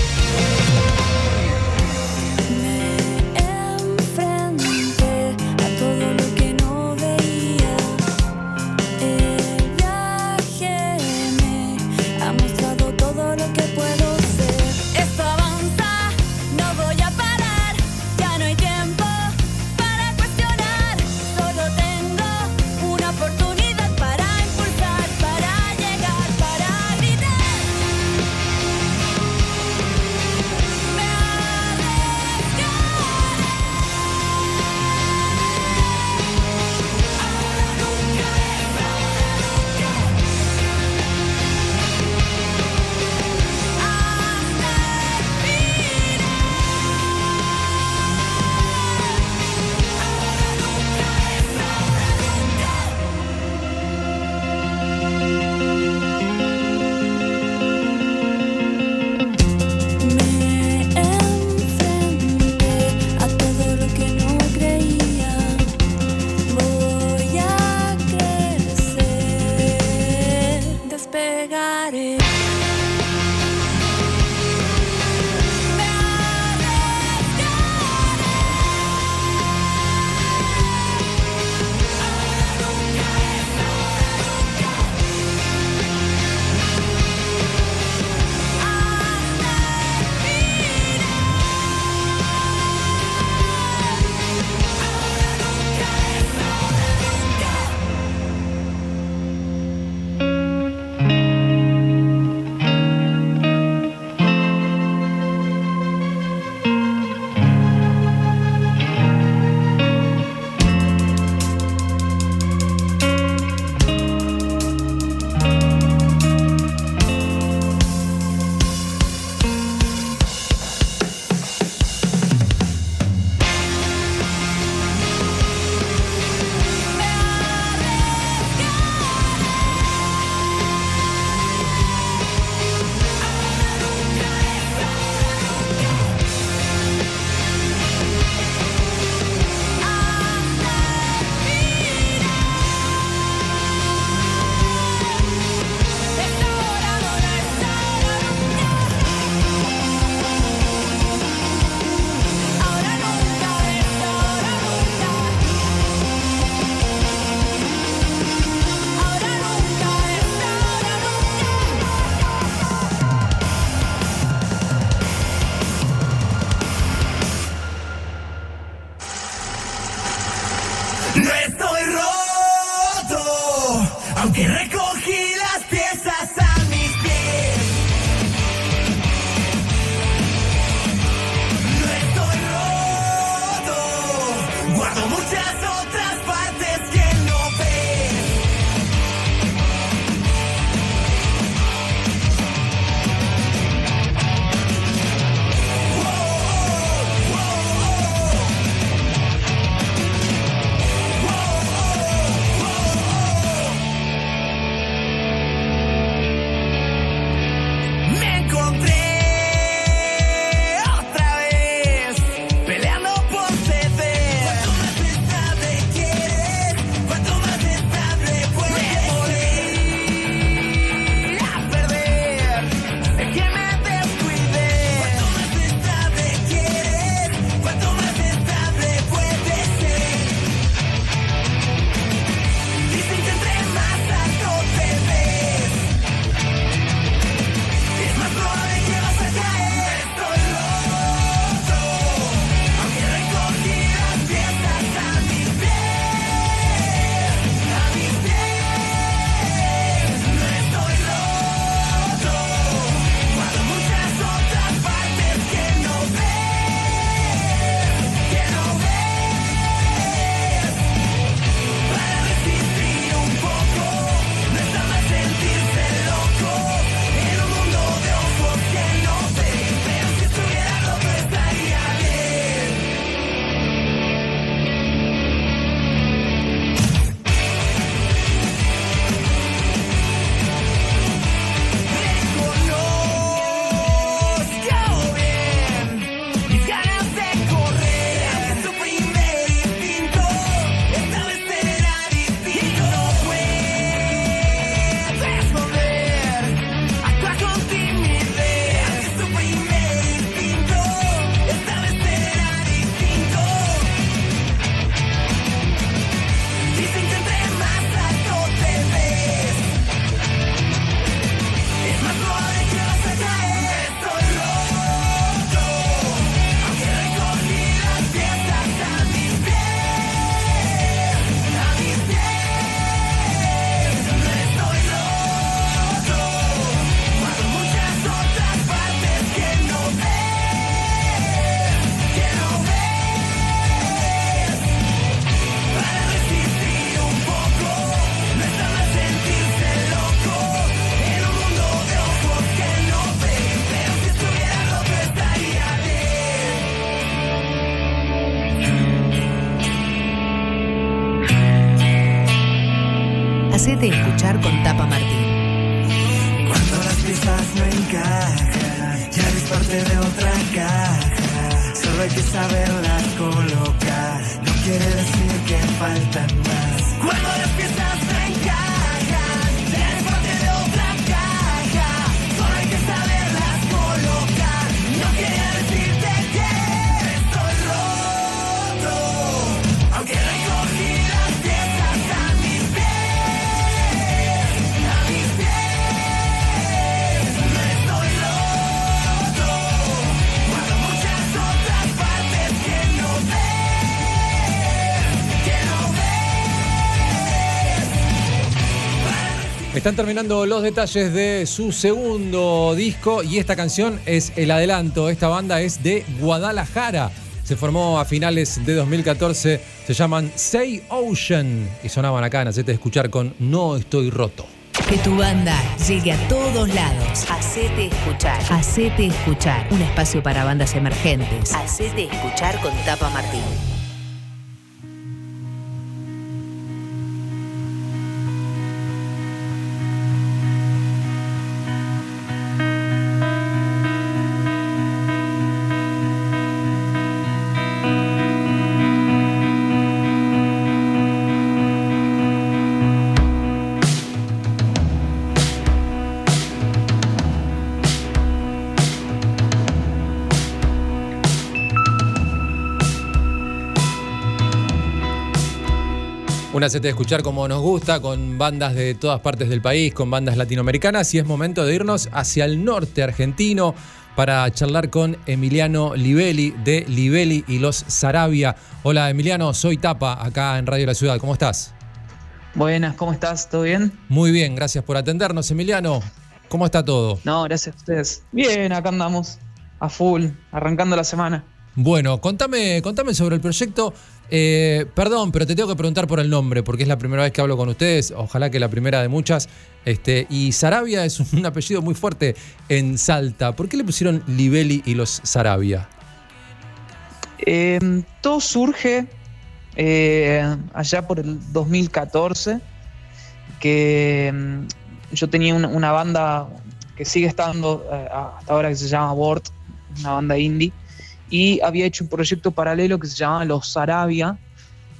Hacete escuchar con Tapa Martín. Cuando las piezas no encajan, ya eres parte de otra caja. Solo hay que saberlas colocar. No quiere decir que faltan más. Cuando las piezas no encajan, Están terminando los detalles de su segundo disco y esta canción es el adelanto. Esta banda es de Guadalajara. Se formó a finales de 2014. Se llaman Say Ocean y sonaban acá en Hacete Escuchar con No Estoy Roto. Que tu banda llegue a todos lados. Hacete escuchar. Hacete escuchar. Un espacio para bandas emergentes. Hacete escuchar con Tapa Martín. Un Hacete Escuchar como nos gusta, con bandas de todas partes del país, con bandas latinoamericanas y es momento de irnos hacia el norte argentino para charlar con Emiliano Livelli de Livelli y los Sarabia. Hola Emiliano, soy Tapa acá en Radio La Ciudad. ¿Cómo estás? Buenas, ¿cómo estás? ¿Todo bien? Muy bien, gracias por atendernos, Emiliano. ¿Cómo está todo? No, gracias a ustedes. Bien, acá andamos, a full, arrancando la semana. Bueno, contame, contame sobre el proyecto. Eh, perdón, pero te tengo que preguntar por el nombre, porque es la primera vez que hablo con ustedes. Ojalá que la primera de muchas. Este, y Sarabia es un <laughs> apellido muy fuerte en Salta. ¿Por qué le pusieron Livelli y los Sarabia? Eh, todo surge eh, allá por el 2014, que mm, yo tenía una, una banda que sigue estando eh, hasta ahora que se llama Bort, una banda indie, y había hecho un proyecto paralelo que se llamaba Los Sarabia,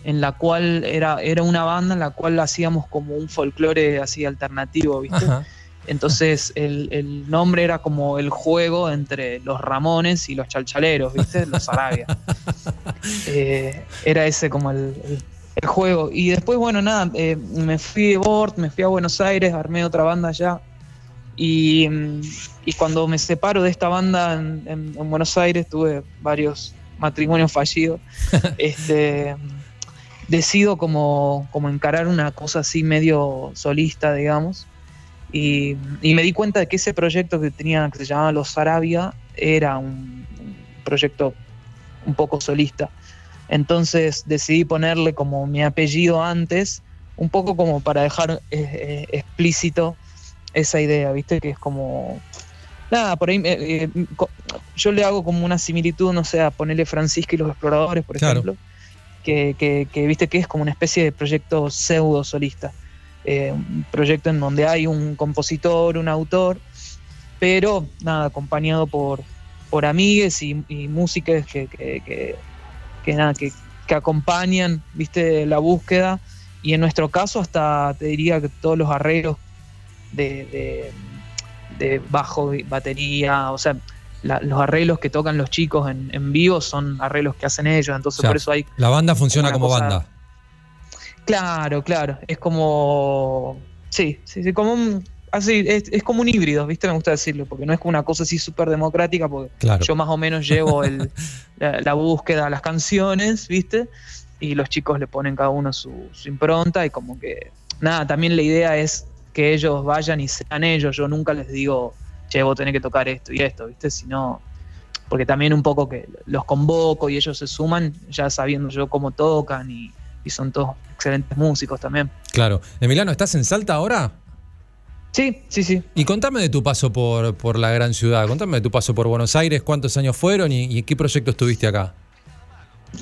en la cual era, era una banda en la cual hacíamos como un folclore así alternativo, ¿viste? Ajá. Entonces el, el nombre era como el juego entre los Ramones y los Chalchaleros, ¿viste? Los Sarabia. <laughs> Eh, era ese como el, el- el juego. Y después, bueno, nada, eh, me fui de Bort, me fui a Buenos Aires, armé otra banda allá. Y, y cuando me separo de esta banda en, en- en Buenos Aires, tuve varios matrimonios fallidos. <laughs> este, decido como, como encarar una cosa así medio solista, digamos. Y, y me di cuenta de que ese proyecto que tenía, que se llamaba Los Sarabia, era un, un proyecto un poco solista. Entonces decidí ponerle como mi apellido antes, un poco como para dejar eh, eh, explícito esa idea, ¿viste? Que es como. Nada, por ahí eh, eh, yo le hago como una similitud, no sé, a ponerle Francisca y los exploradores, por Claro. ejemplo, que, que- que viste que es como una especie de proyecto pseudo solista. Eh, un proyecto en donde hay un compositor, un autor, pero nada, acompañado por, por amigues y, y músicas que, que, que- que nada, que, que acompañan, viste, la búsqueda. Y en nuestro caso, hasta te diría que todos los arreglos de, de- de bajo, batería, o sea, la- los arreglos que tocan los chicos en, en vivo son arreglos que hacen ellos, entonces O sea, por eso hay La banda funciona como cosa- banda. Claro, claro. Es como. Sí, sí, sí, como un. Así, es, es como un híbrido, ¿viste? Me gusta decirlo, porque no es como una cosa así súper democrática, porque Claro. yo más o menos llevo el, <laughs> la, la búsqueda a las canciones, ¿viste? Y los chicos le ponen cada uno su, su impronta y como que. Nada, también la idea es que ellos vayan y sean ellos. Yo nunca les digo, che, vos tenés que tocar esto y esto, ¿viste? Sino. Porque también un poco que los convoco y ellos se suman, ya sabiendo yo cómo tocan y, y son todos excelentes músicos también. Claro. Emiliano, ¿estás en Salta ahora? Sí, sí, sí. Y contame de tu paso por, por la gran ciudad, contame de tu paso por Buenos Aires, cuántos años fueron y, y en qué proyecto estuviste acá.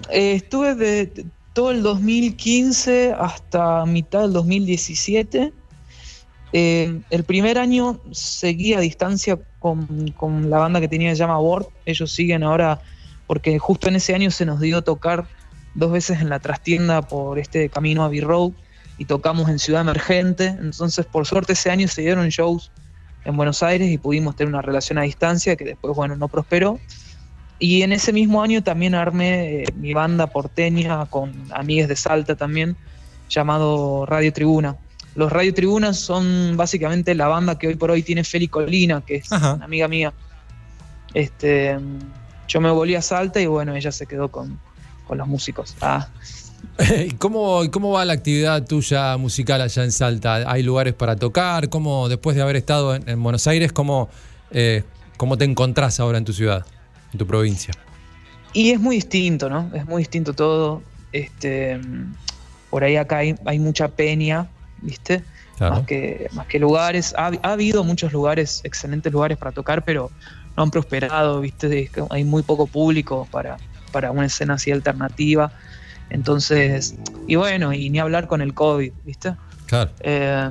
Eh, estuve de, todo el 2015 hasta mitad del 2017. Eh, el primer año seguí a distancia con, la banda que tenía que se. Ellos siguen ahora, porque justo en ese año se nos dio tocar dos veces en la trastienda por este camino a B-Road y tocamos en Ciudad Emergente. Entonces, por suerte, ese año se dieron shows en Buenos Aires y pudimos tener una relación a distancia que después, bueno, no prosperó. Y en ese mismo año también armé eh, mi banda porteña con amigues de Salta también, llamado Radio Tribuna. Los Radio Tribunas son básicamente la banda que hoy por hoy tiene Feli Colina, que es una amiga mía. Este, yo me volví a Salta y bueno, ella se quedó con, con los músicos. Ah, <laughs> ¿Y cómo, cómo va la actividad tuya musical allá en Salta? ¿Hay lugares para tocar? ¿Cómo, después de haber estado en, en Buenos Aires, cómo, eh, cómo te encontrás ahora en tu ciudad, en tu provincia? Y es muy distinto, ¿no? Es muy distinto todo. Este, por ahí acá hay, hay mucha peña, ¿viste? Claro. Más, que, más que lugares. Ha, ha habido muchos lugares, excelentes lugares para tocar, pero no han prosperado, ¿viste? Hay muy poco público para, para una escena así alternativa. Entonces, y bueno, y ni hablar con el COVID, ¿viste? Claro. Eh,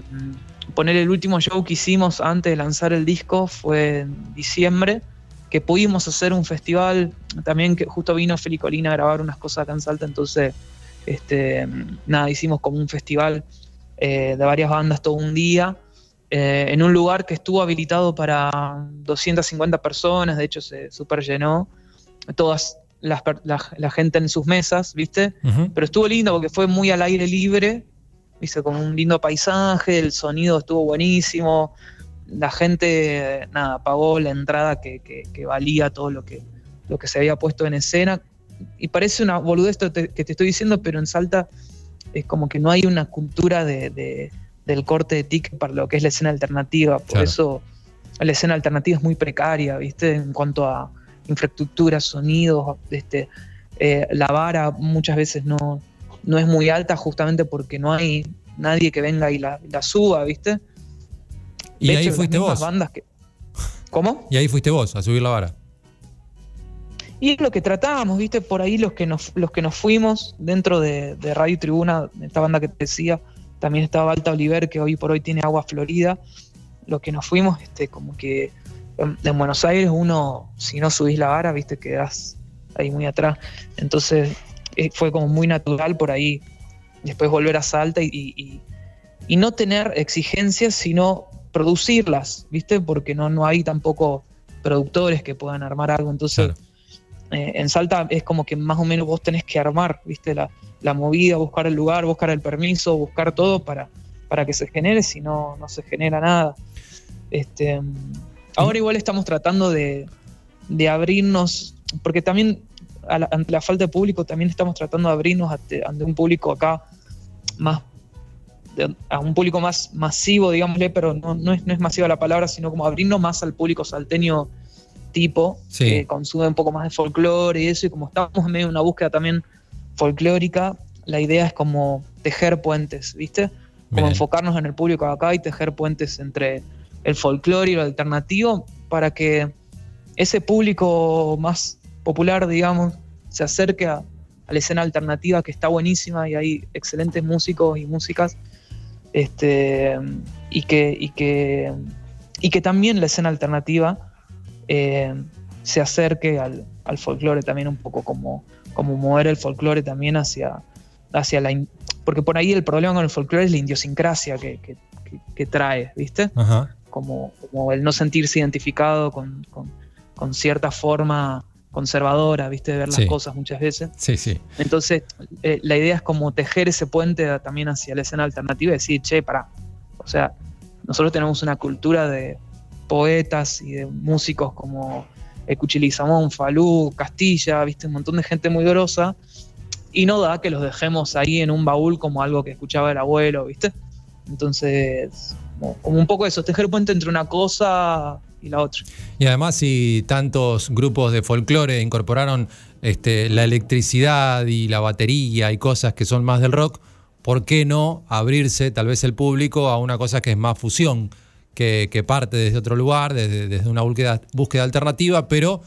poner el último show que hicimos antes de lanzar el disco fue en diciembre, que pudimos hacer un festival, también que justo vino Felicolina a grabar unas cosas acá en Salta, entonces, este, nada, hicimos como un festival eh, de varias bandas todo un día, eh, en un lugar que estuvo habilitado para 250 personas, de hecho se super llenó, todas las la, la gente en sus mesas, ¿viste? Pero estuvo lindo porque fue muy al aire libre, hice como un lindo paisaje, el sonido estuvo buenísimo, la gente, nada, pagó la entrada que, que- que valía todo lo que, lo que se había puesto en escena. Y parece una boludez que te estoy diciendo, pero en Salta es como que no hay una cultura de, de- del corte de ticket para lo que es la escena alternativa. Por Claro. eso la escena alternativa es muy precaria, ¿viste? En cuanto a infraestructura, sonidos, este, eh, la vara muchas veces no, no es muy alta justamente porque no hay nadie que venga y la, la suba, ¿viste? Y De ahí hecho, fuiste vos. bandas que- ¿Cómo? Y ahí fuiste vos a subir la vara. Y es lo que tratábamos, ¿viste? Por ahí los que nos, los que nos fuimos dentro de, Radio Tribuna, esta banda que te decía, también estaba Alta Oliver, que hoy por hoy tiene Agua Florida. Los que nos fuimos, este, como que en, en Buenos Aires uno, si no subís la vara, ¿viste? Quedás ahí muy atrás. Entonces eh, fue como muy natural por ahí después volver a Salta y, y- no tener exigencias, sino producirlas, ¿viste? Porque no, no hay tampoco productores que puedan armar algo. Entonces, eh, en Salta es como que más o menos vos tenés que armar, ¿viste? La, la movida, buscar el lugar, buscar el permiso, buscar todo para, para que se genere, si no, no se genera nada. Este, ahora igual estamos tratando de, de abrirnos, porque también a la- ante la falta de público también estamos tratando de abrirnos ante, ante un público acá más de- a un público más masivo, digámosle, pero no, no es, no es masiva la palabra, sino como abrirnos más al público salteño tipo, Sí. que consume un poco más de folclore y eso, y como estamos en medio de una búsqueda también folclórica, la idea es como tejer puentes, ¿viste? Como Bien. enfocarnos en el público acá y tejer puentes entre el folclore y lo alternativo para que ese público más popular, digamos, se acerque a, a la escena alternativa que está buenísima y hay excelentes músicos y músicas este, y, que, y, que, y que también la escena alternativa eh, se acerque al, al folclore también un poco como, como mover el folclore también hacia, hacia la... in- Porque por ahí el problema con el folclore es la idiosincrasia que, que- que- que trae, ¿viste? Ajá. Como, como el no sentirse identificado con, con- con cierta forma conservadora, ¿viste? De ver Sí. las cosas muchas veces. Sí, sí. Entonces, eh, la idea es como tejer ese puente también hacia la escena alternativa y decir, che, pará. O sea, nosotros tenemos una cultura de poetas y de músicos como Cuchilizamón, Falú, Castilla, viste, un montón de gente muy grosa. Y no da que los dejemos ahí en un baúl como algo que escuchaba el abuelo, ¿viste? Entonces, como, un poco eso, tejer puente entre una cosa y la otra. Y además, si tantos grupos de folclore incorporaron este, la electricidad y la batería y cosas que son más del rock, ¿por qué no abrirse tal vez el público a una cosa que es más fusión, que, parte desde otro lugar, desde, desde una búsqueda, búsqueda alternativa, pero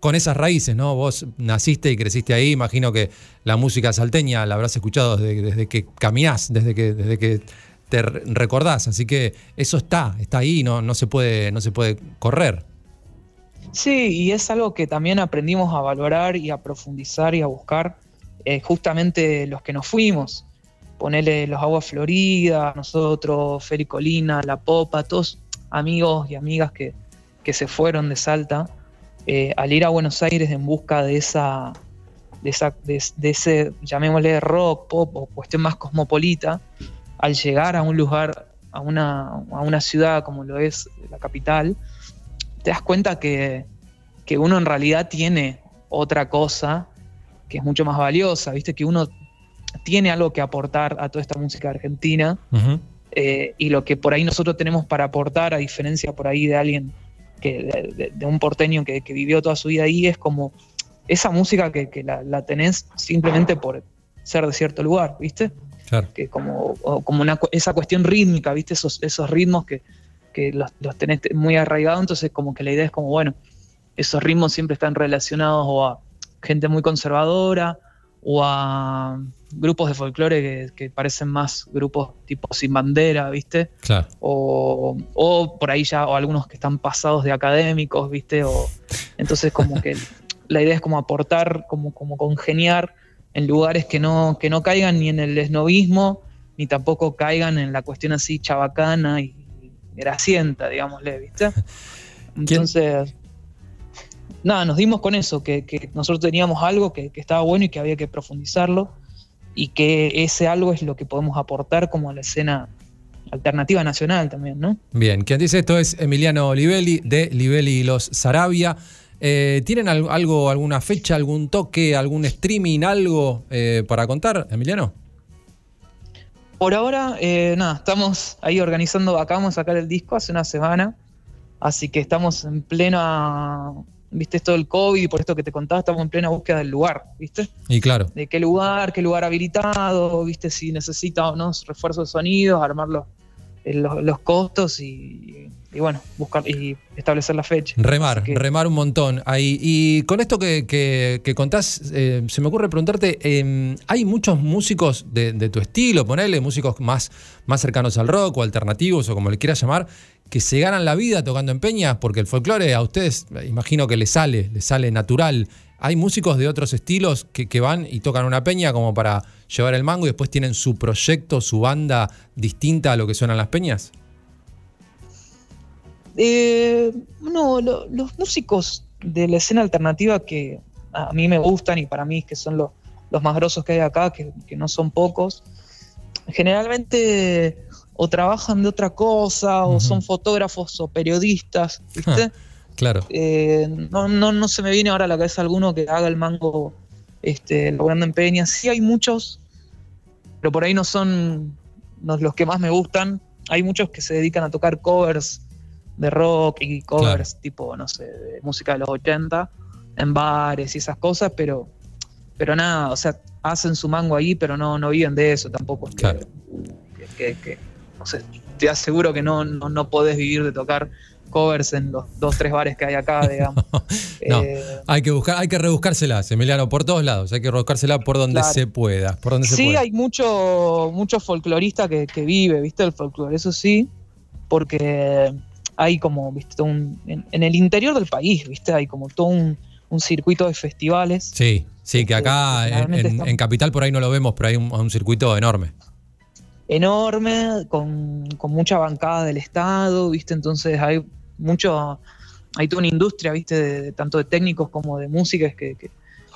con esas raíces, ¿no? Vos naciste y creciste ahí, imagino que la música salteña la habrás escuchado desde, desde que caminás, desde que, desde que te re- recordás, así que eso está, está ahí, no, no, se, puede, no se puede correr. Sí, y es algo que también aprendimos a valorar y a profundizar y a buscar eh, justamente los que nos fuimos. Ponerle los Aguas Florida, nosotros, Feri Colina, La Popa, todos amigos y amigas que, que se fueron de Salta eh, al ir a Buenos Aires en busca de esa, de, esa, de ese, llamémosle rock, pop o cuestión más cosmopolita, al llegar a un lugar, a una, a una ciudad como lo es la capital, te das cuenta que, que uno en realidad tiene otra cosa que es mucho más valiosa, viste que uno tiene algo que aportar a toda esta música argentina eh, y lo que por ahí nosotros tenemos para aportar, a diferencia por ahí de alguien que de, de- de un porteño que, que vivió toda su vida ahí, es como esa música que, que la, la tenés simplemente por ser de cierto lugar, ¿viste? Claro. Que como, como una, esa cuestión rítmica, ¿viste? Esos, esos ritmos que, que los, los tenés muy arraigados, entonces como que la idea es como, bueno, esos ritmos siempre están relacionados o a gente muy conservadora o a grupos de folclore que, que parecen más grupos tipo sin bandera, ¿viste? Claro. o, o por ahí ya, o algunos que están pasados de académicos, ¿viste? O, entonces como que <laughs> la idea es como aportar, como, como congeniar en lugares que no, que no caigan ni en el esnovismo, ni tampoco caigan en la cuestión así chabacana y gracienta, digámosle, ¿viste? <laughs> Entonces, nada, nos dimos con eso, que, que nosotros teníamos algo que, que estaba bueno y que había que profundizarlo, y que ese algo es lo que podemos aportar como a la escena alternativa nacional también, ¿no? Bien, quien dice esto es Emiliano Livelli de Livelli y los Sarabia. Eh, ¿Tienen al- algo, alguna fecha, algún toque, algún streaming, algo eh, para contar, Emiliano? Por ahora, eh, nada, estamos ahí organizando, acabamos de sacar el disco hace una semana, así que estamos en plena, viste, esto del COVID y por esto que te contaba, estamos en plena búsqueda del lugar, viste, Y claro, de qué lugar, qué lugar habilitado, viste, si necesita o no refuerzo de sonidos, armar los, eh, los, los costos y, y bueno, buscar y establecer la fecha. remar, que- remar un montón ahí. Y con esto que, que- que contás, eh, se me ocurre preguntarte, eh, ¿hay muchos músicos de, de tu estilo, ponele, músicos más, más cercanos al rock o alternativos o como le quieras llamar, que se ganan la vida tocando en peñas? Porque el folclore a ustedes, imagino que les sale, les sale natural. ¿Hay músicos de otros estilos que, que van y tocan una peña como para llevar el mango y después tienen su proyecto, su banda distinta a lo que suenan las peñas? Eh, no, lo- los músicos de la escena alternativa que a mí me gustan y para mí que son los, los más grosos que hay acá, que, que no son pocos, generalmente o trabajan de otra cosa o son fotógrafos o periodistas, ¿viste? Claro. Eh, no, no, no se me viene ahora a la cabeza alguno que haga el mango este, laburando en Peña. Sí hay muchos, pero por ahí no son los que más me gustan. Hay muchos que se dedican a tocar covers de rock y covers tipo, no sé, de música de los 80 en bares y esas cosas, pero, pero nada, o sea, hacen su mango ahí, pero no, no viven de eso tampoco. es que- que, que, no sé, te aseguro que no, no, no podés vivir de tocar covers en los dos, tres bares que hay acá, <laughs> digamos. No, Eh, hay que buscar, hay que rebuscárselas, Emiliano, por todos lados. Hay que rebuscárselas por donde Claro. se pueda. Por donde se sí, pueda. hay mucho, mucho folclorista que, que vive, ¿viste? El folclore, eso sí, porque hay como, ¿viste? un- en, en el interior del país, ¿viste? Hay como todo un, un circuito de festivales. Sí, sí, que acá en, generalmente en- Capital por ahí no lo vemos, pero hay un, un circuito enorme. enorme, con, con mucha bancada del Estado, ¿viste? Entonces hay mucho, hay toda una industria, ¿viste? De, de- tanto de técnicos como de músicas que, que-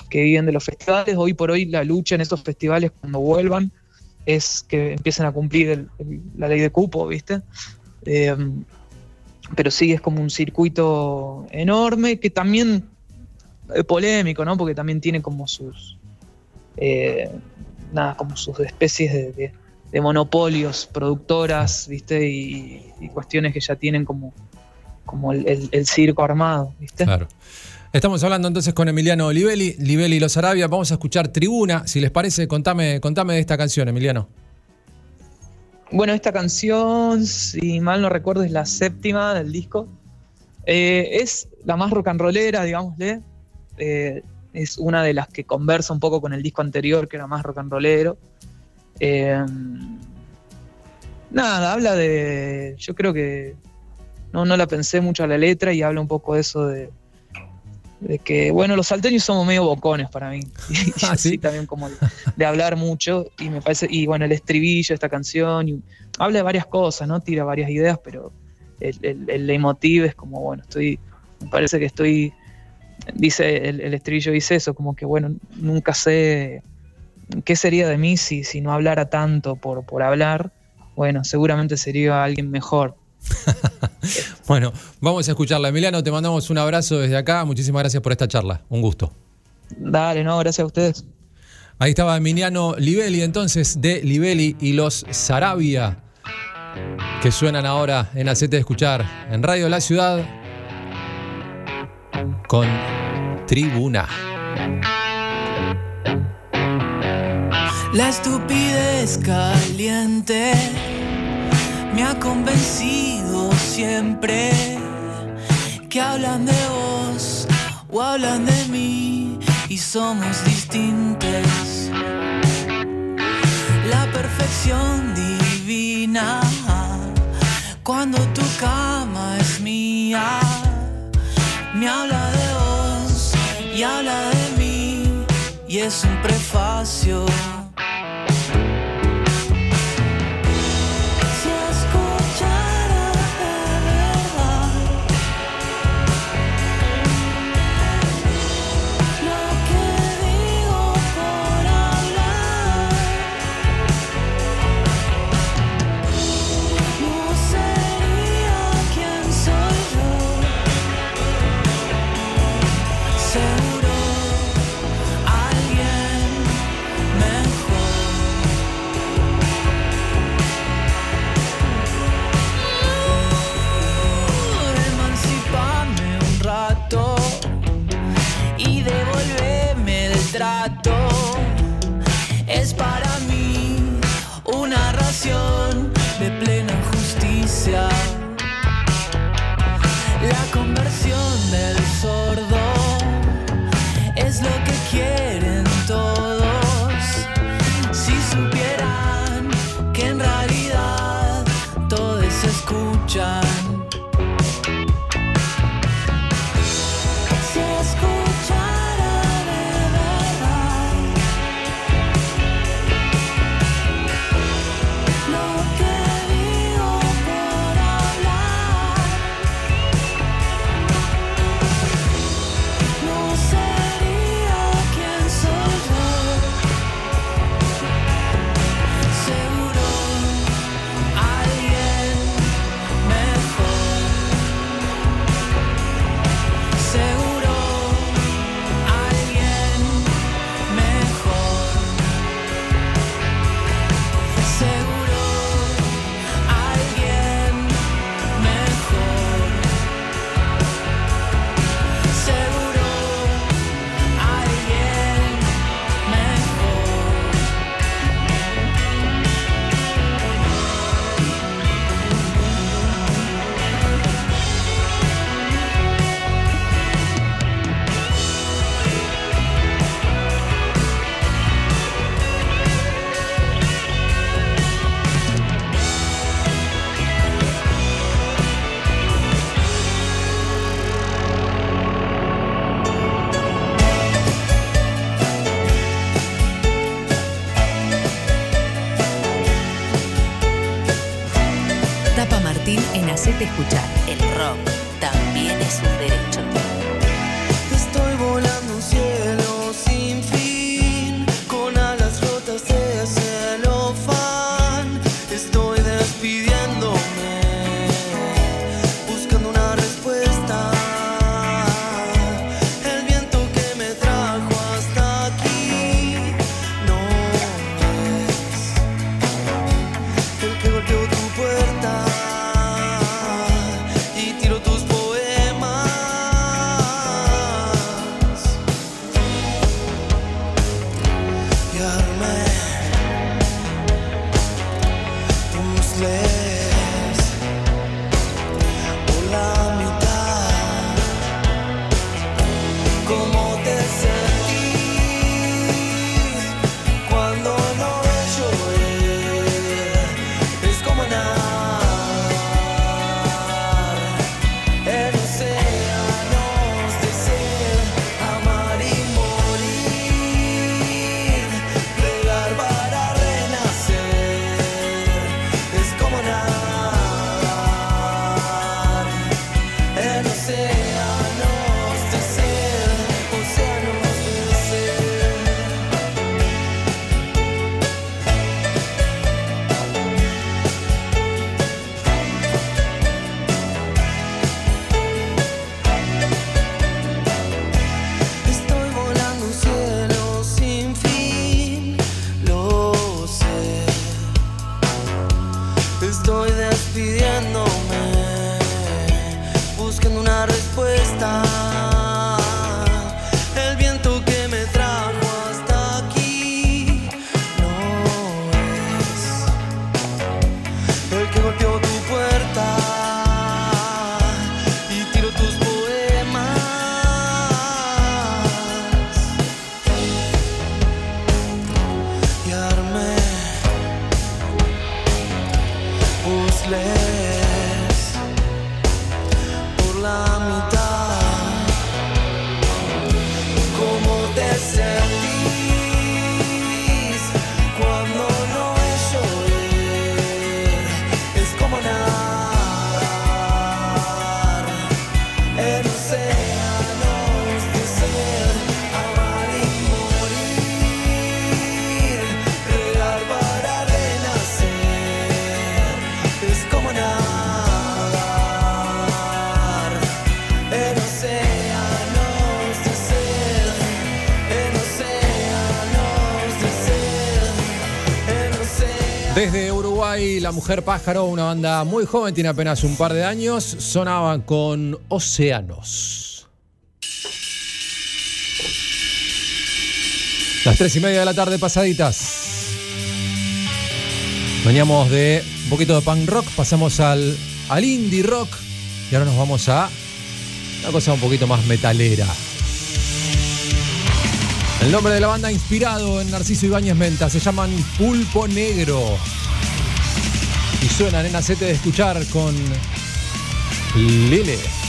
que viven de los festivales. Hoy por hoy la lucha en estos festivales cuando vuelvan es que empiecen a cumplir el- el- la ley de cupo, ¿viste? Eh, pero sí es como un circuito enorme que también es polémico, ¿no? Porque también tiene como sus eh, nada, como sus especies de, de- monopolios, productoras, ¿viste? Y, cuestiones que ya tienen como, como el, circo armado, ¿viste? Claro. Estamos hablando entonces con Emiliano Livelli, Livelli y los Arabia. Vamos a escuchar Tribuna. Si les parece, contame, contame de esta canción, Emiliano. Bueno, esta canción, si mal no recuerdo, es la séptima del disco. Eh, es la más rock and rollera, digámosle. eh, es una de las que conversa un poco con el disco anterior, que era más rock and rollero. Eh, nada, habla de. Yo creo que. No, no la pensé mucho a la letra y habla un poco de eso de. De que, bueno, los salteños somos medio bocones para mí. <laughs> <laughs> Y sí, también como de, de hablar mucho. Y me parece. Y bueno, el estribillo de esta canción. Y, habla de varias cosas, ¿no? Tira varias ideas, pero el, el, el leitmotiv es como, bueno, estoy. Me parece que estoy. Dice, el, el estribillo dice eso, como que, bueno, nunca sé qué sería de mí si, si no hablara tanto por, por hablar. Bueno, seguramente sería alguien mejor. <laughs> Bueno, vamos a escucharla. Emiliano, te mandamos un abrazo desde acá. Muchísimas gracias por esta charla. Un gusto. Dale, no, gracias a ustedes. Ahí estaba Emiliano Livelli, entonces, de Livelli y los Sarabia, que suenan ahora en Acete de Escuchar en Radio La Ciudad con Tribuna. La estupidez caliente me ha convencido siempre que hablan de vos o hablan de mí y somos distintos. La perfección divina cuando tu cama es mía me habla de vos y habla de mí y es un prefacio. De plena justicia. La conversión del sordo es lo que quieren todos. Si supieran que en realidad es. Mujer Pájaro, una banda muy joven, tiene apenas un par de años, sonaban con Océanos. Las tres y media de la tarde pasaditas. Veníamos de un poquito de punk rock, pasamos al, al indie rock y ahora nos vamos a una cosa un poquito más metalera. El nombre de la banda inspirado en Narciso Ibáñez Menta se llaman Pulpo Negro. Y suenan en acete de escuchar con Lile.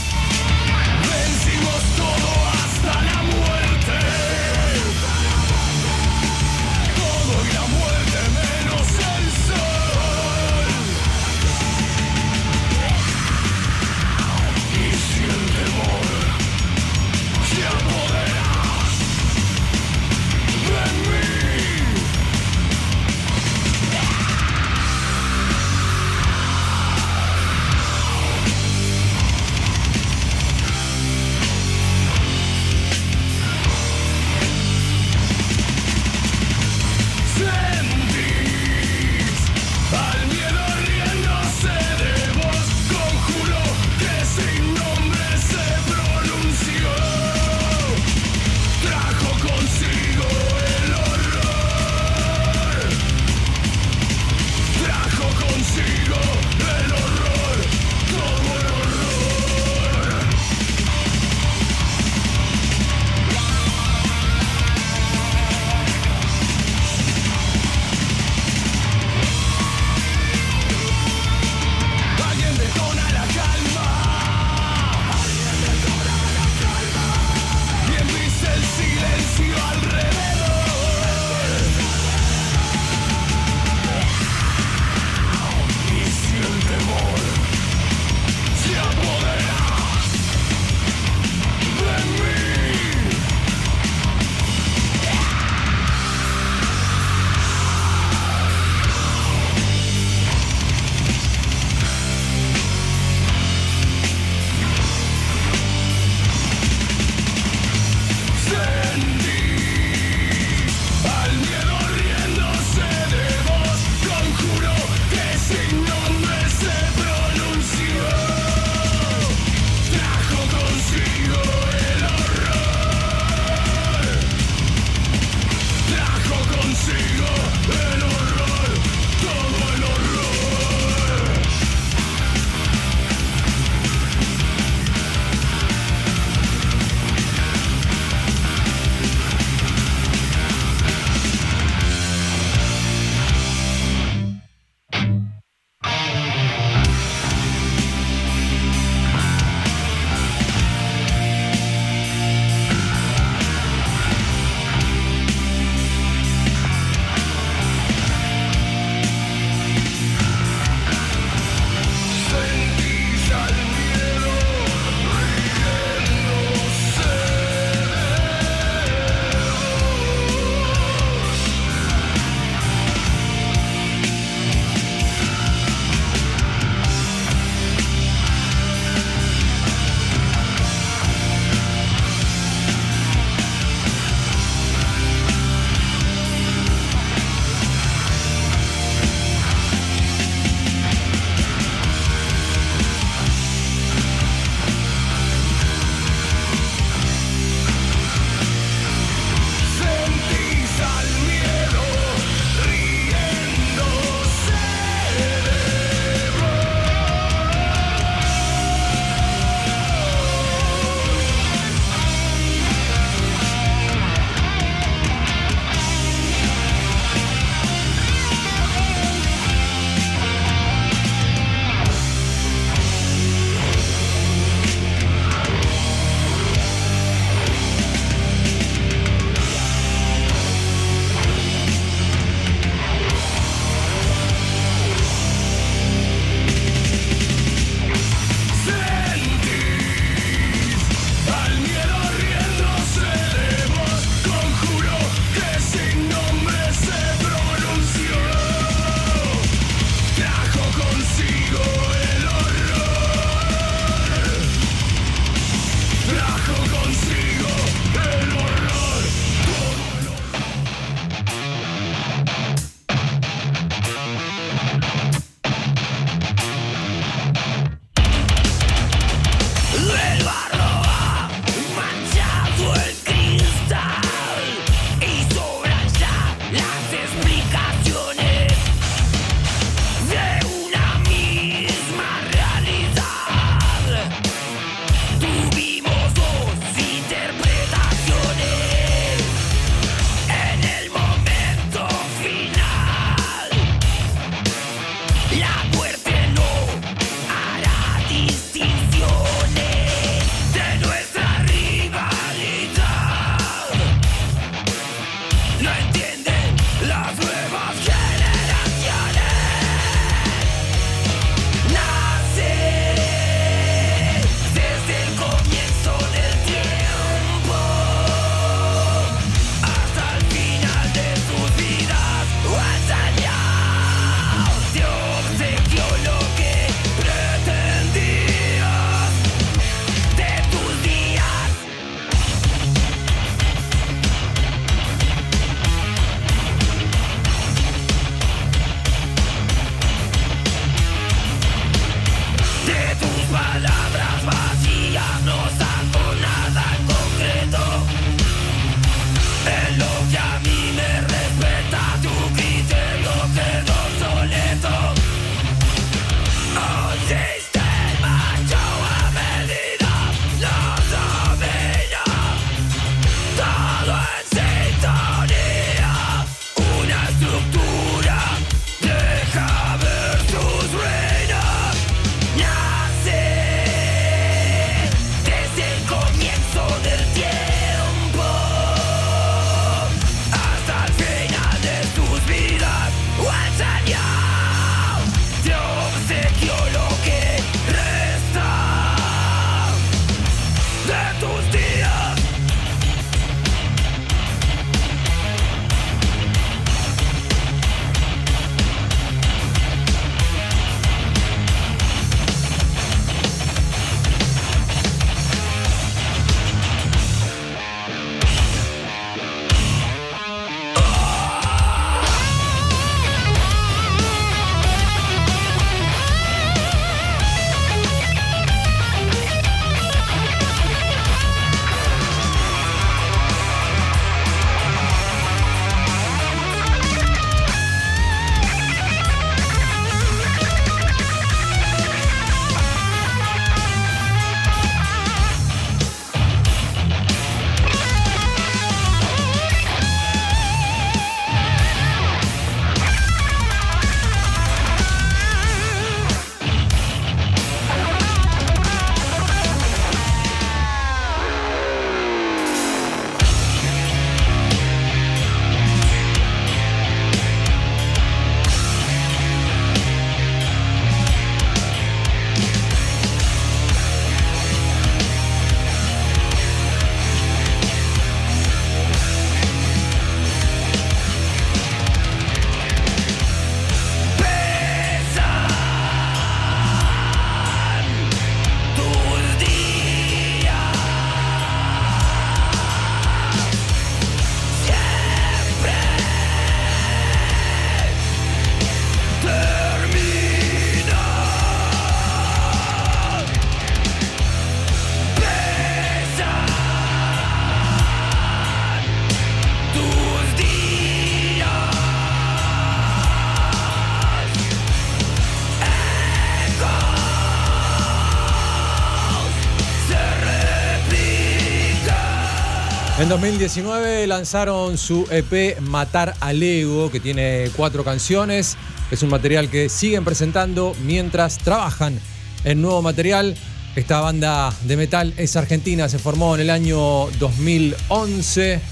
En 2019 lanzaron su EP Matar al Ego, que tiene cuatro canciones. Es un material que siguen presentando mientras trabajan en nuevo material. Esta banda de metal es argentina, se formó en el año 2011.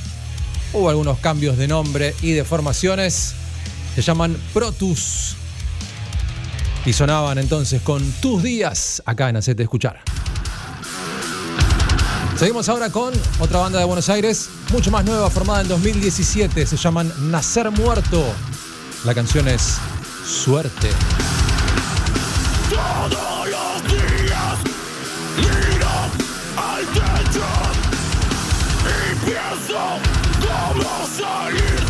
Hubo algunos cambios de nombre y de formaciones. Se llaman Protus. Y sonaban entonces con Tus Días acá en Hacete Escuchar. Seguimos ahora con otra banda de Buenos Aires, mucho más nueva, formada en 2017. Se llaman Nacer Muerto. La canción es Suerte. Todos los días miro al techo y pienso cómo salir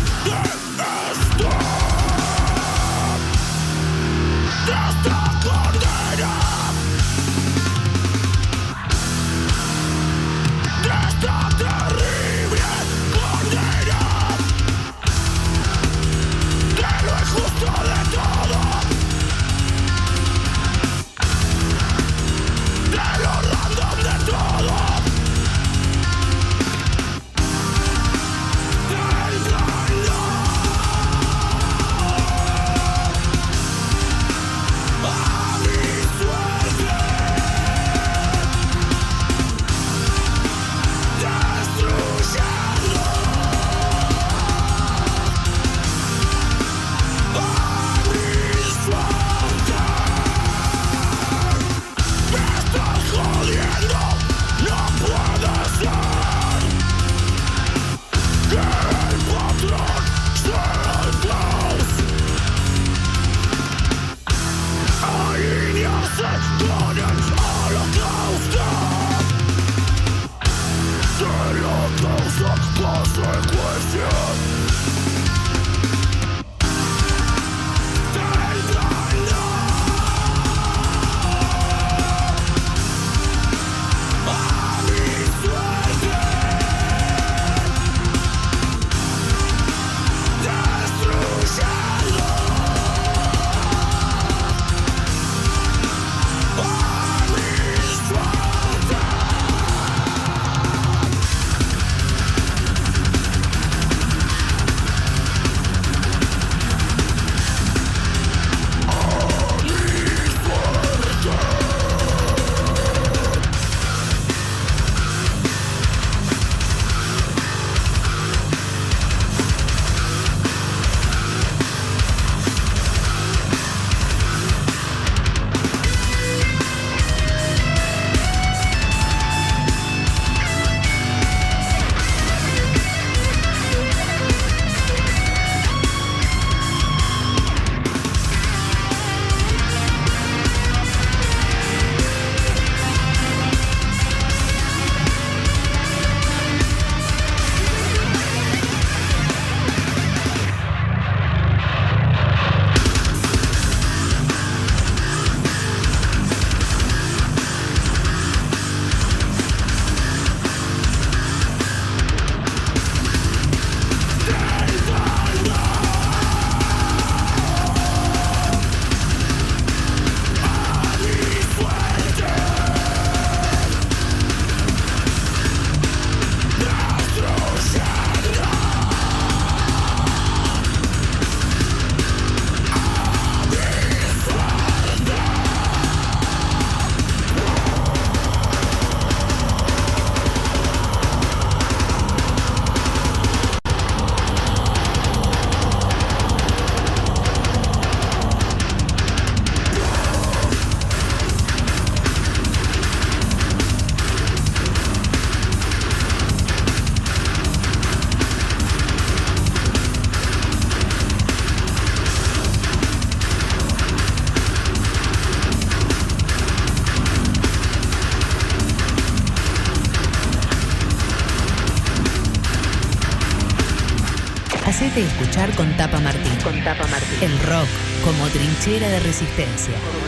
trinchera de resistencia.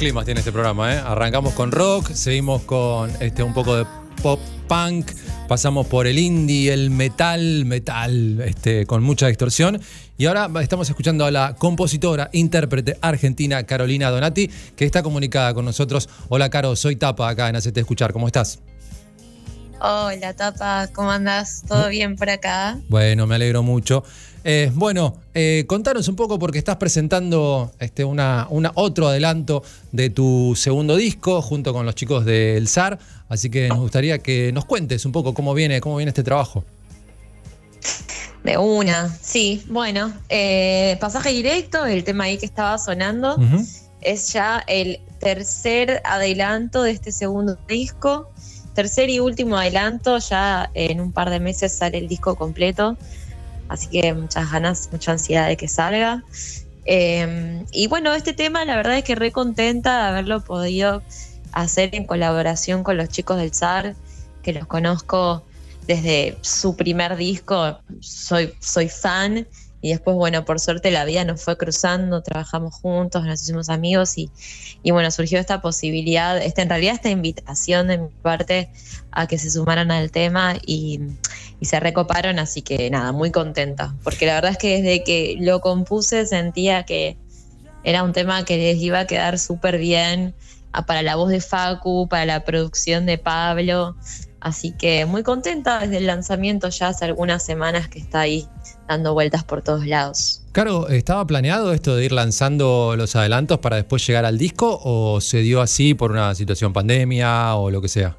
Climas tiene este programa, ¿eh? Arrancamos con rock, seguimos con este, un poco de pop punk, pasamos por el indie, el metal, metal, este, con mucha distorsión. Y ahora estamos escuchando a la compositora, intérprete argentina Carolina Donati, que está comunicada con nosotros. Hola, Caro, soy Tapa acá en Hacete Escuchar. ¿Cómo estás? Hola, Tapa, ¿cómo andás? ¿Todo bien por acá? Bueno, me alegro mucho. Eh, bueno, eh, contanos un poco porque estás presentando este, una, una- otro adelanto de tu segundo disco junto con los chicos del SAR, así que nos gustaría que nos cuentes un poco cómo viene, cómo viene este trabajo. De una, sí. Bueno, eh, pasaje directo, el tema ahí que estaba sonando, es ya el tercer adelanto de este segundo disco. Tercer y último adelanto, ya en un par de meses sale el disco completo. Así que muchas ganas, mucha ansiedad de que salga. Eh, y bueno, este tema la verdad es que re contenta de haberlo podido hacer en colaboración con los chicos del SAR, que los conozco desde su primer disco, soy, soy fan. Y después, bueno, por suerte la vida nos fue cruzando, trabajamos juntos, nos hicimos amigos y, y bueno, surgió esta posibilidad, esta, en realidad esta invitación de mi parte a que se sumaran al tema y, y se recoparon, así que nada, muy contenta, porque la verdad es que desde que lo compuse sentía que era un tema que les iba a quedar súper bien para la voz de Facu, para la producción de Pablo, así que muy contenta desde el lanzamiento ya hace algunas semanas que está ahí dando vueltas por todos lados. Caro, ¿estaba planeado esto de ir lanzando los adelantos para después llegar al disco o se dio así por una situación pandemia o lo que sea?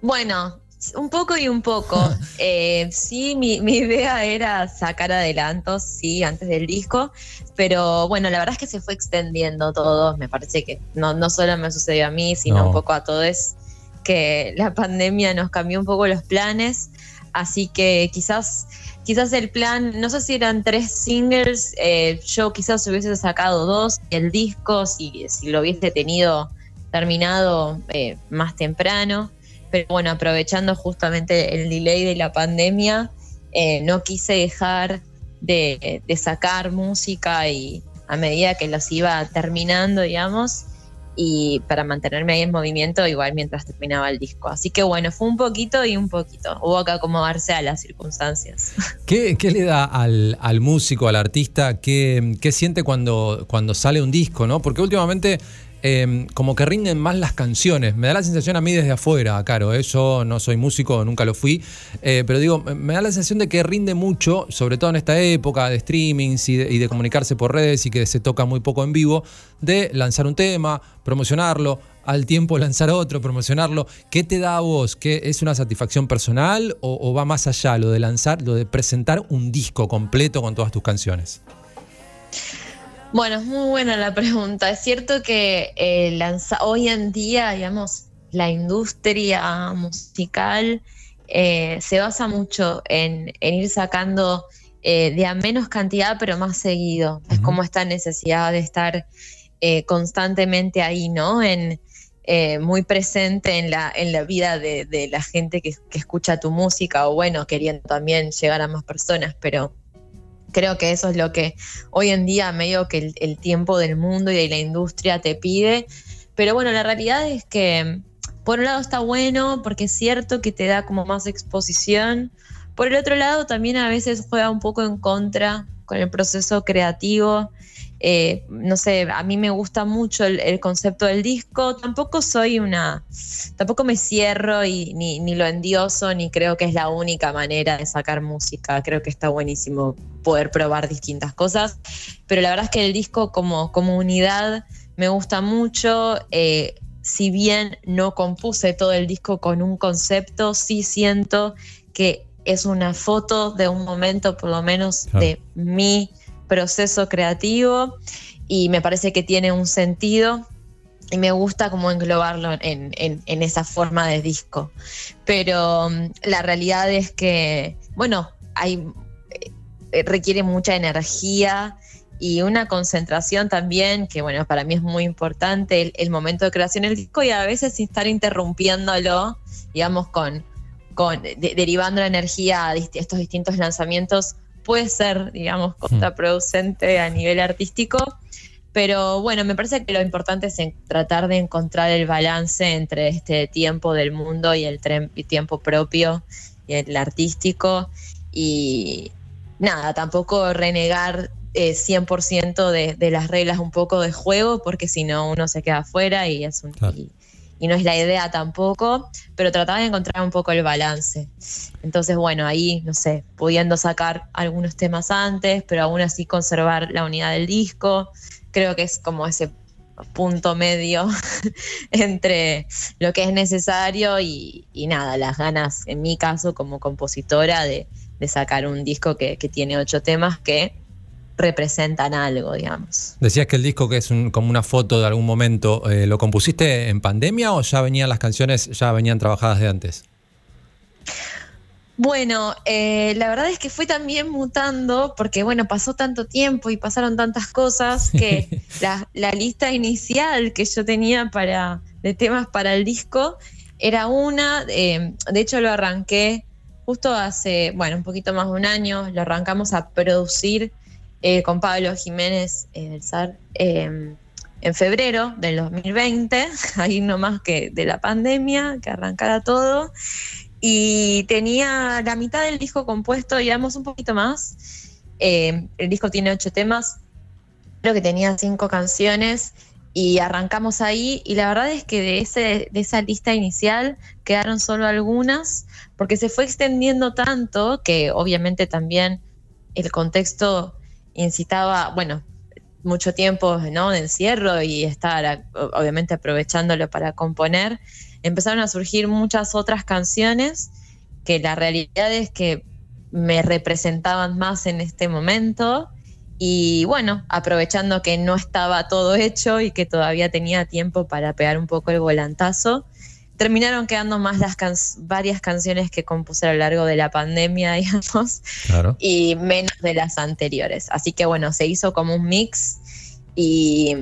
Bueno, un poco y un poco. <laughs> Eh, sí, mi, mi idea era sacar adelantos, sí, antes del disco, pero bueno, la verdad es que se fue extendiendo todo. Me parece que no, no solo me sucedió a mí, sino No. un poco a todos, que la pandemia nos cambió un poco los planes, así que quizás... Quizás el plan, no sé si eran tres singles, eh, yo quizás hubiese sacado dos, el disco, si, lo hubiese tenido terminado eh, más temprano. Pero bueno, aprovechando justamente el delay de la pandemia, eh, no quise dejar de, de sacar música y a medida que los iba terminando, digamos, y para mantenerme ahí en movimiento igual mientras terminaba el disco. Así que bueno, fue un poquito y un poquito. Hubo que acomodarse a las circunstancias. <laughs> ¿Qué, qué le da al, al músico, al artista? ¿Qué, qué siente cuando, cuando sale un disco? ¿no? Porque últimamente eh, como que rinden más las canciones. Me da la sensación a mí desde afuera, Caro. ¿eh? Yo no soy músico, nunca lo fui. eh, pero digo, me- da la sensación de que rinde mucho, sobre todo en esta época de streamings y de, y de comunicarse por redes y que se toca muy poco en vivo, de lanzar un tema, promocionarlo, al tiempo <laughs> lanzar otro, promocionarlo. ¿Qué te da a vos? ¿Qué, ¿Es una satisfacción personal o, o va más allá lo de lanzar, lo de presentar un disco completo con todas tus canciones? Bueno, es muy buena la pregunta. Es cierto que eh, lanza- hoy en día, digamos, la industria musical eh, se basa mucho en, en ir sacando eh, de a menos cantidad, pero más seguido. Es como esta necesidad de estar constantemente ahí, ¿no? En, eh, muy presente en la, en la vida de, de la gente que, que escucha tu música o bueno, queriendo también llegar a más personas, pero creo que eso es lo que hoy en día medio que el, el tiempo del mundo y de la industria te pide. Pero bueno, la realidad es que por un lado está bueno porque es cierto que te da como más exposición. Por el otro lado también a veces juega un poco en contra con el proceso creativo. Eh, no sé, a mí me gusta mucho el, el concepto del disco. Tampoco soy una, tampoco me cierro y ni, ni lo endioso, ni creo que es la única manera de sacar música. Creo que está buenísimo poder probar distintas cosas. Pero la verdad es que el disco como, como unidad me gusta mucho. Eh, si bien no compuse todo el disco con un concepto, sí siento que es una foto de un momento, por lo menos, Claro. de mi proceso creativo y me parece que tiene un sentido y me gusta como englobarlo en, esa forma de disco. Pero mm, la realidad es que, bueno, hay, eh, requiere mucha energía y una concentración también, que bueno, para mí es muy importante el, momento de creación del disco y a veces sin estar interrumpiéndolo, digamos, con, con de- derivando la energía a estos distintos lanzamientos, puede ser, digamos, contraproducente a nivel artístico. Pero bueno, me parece que lo importante es en- tratar de encontrar el balance entre este tiempo del mundo y el y tiempo propio y el artístico. Y nada, tampoco renegar eh, 100% de, de las reglas un poco de juego, porque si no uno se queda afuera y, es un, y, y no es la idea tampoco, pero tratar de encontrar un poco el balance. Entonces, bueno, ahí, no sé, pudiendo sacar algunos temas antes, pero aún así conservar la unidad del disco, creo que es como ese punto medio <laughs> entre lo que es necesario y, y nada, las ganas, en mi caso, como compositora, de, de sacar un disco que, que tiene ocho temas que representan algo, digamos. Decías que el disco, que es un- como una foto de algún momento, eh, ¿lo compusiste en pandemia o ya venían las canciones, ya venían trabajadas de antes? Bueno, eh, la verdad es que fue también mutando porque, bueno, pasó tanto tiempo y pasaron tantas cosas que la, la lista inicial que yo tenía para, de temas para el disco era una, eh, de hecho lo arranqué justo hace, bueno, un poquito más de un año, lo arrancamos a producir eh, con Pablo Jiménez eh, del SAR eh, en febrero del 2020, <laughs> ahí nomás que de la pandemia, que arrancara todo y tenía la mitad del disco compuesto, digamos, un poquito más. Eh, el disco tiene ocho temas, creo que tenía cinco canciones y arrancamos ahí y la verdad es que de, ese, de esa lista inicial quedaron solo algunas porque se fue extendiendo tanto que obviamente también el contexto incitaba, bueno, mucho tiempo ¿no? de encierro y estar obviamente aprovechándolo para componer, empezaron a surgir muchas otras canciones que la realidad es que me representaban más en este momento y bueno, aprovechando que no estaba todo hecho y que todavía tenía tiempo para pegar un poco el volantazo, terminaron quedando más las can- varias canciones que compuse a lo largo de la pandemia, <laughs> digamos, Claro. y menos de las anteriores. Así que bueno, se hizo como un mix y,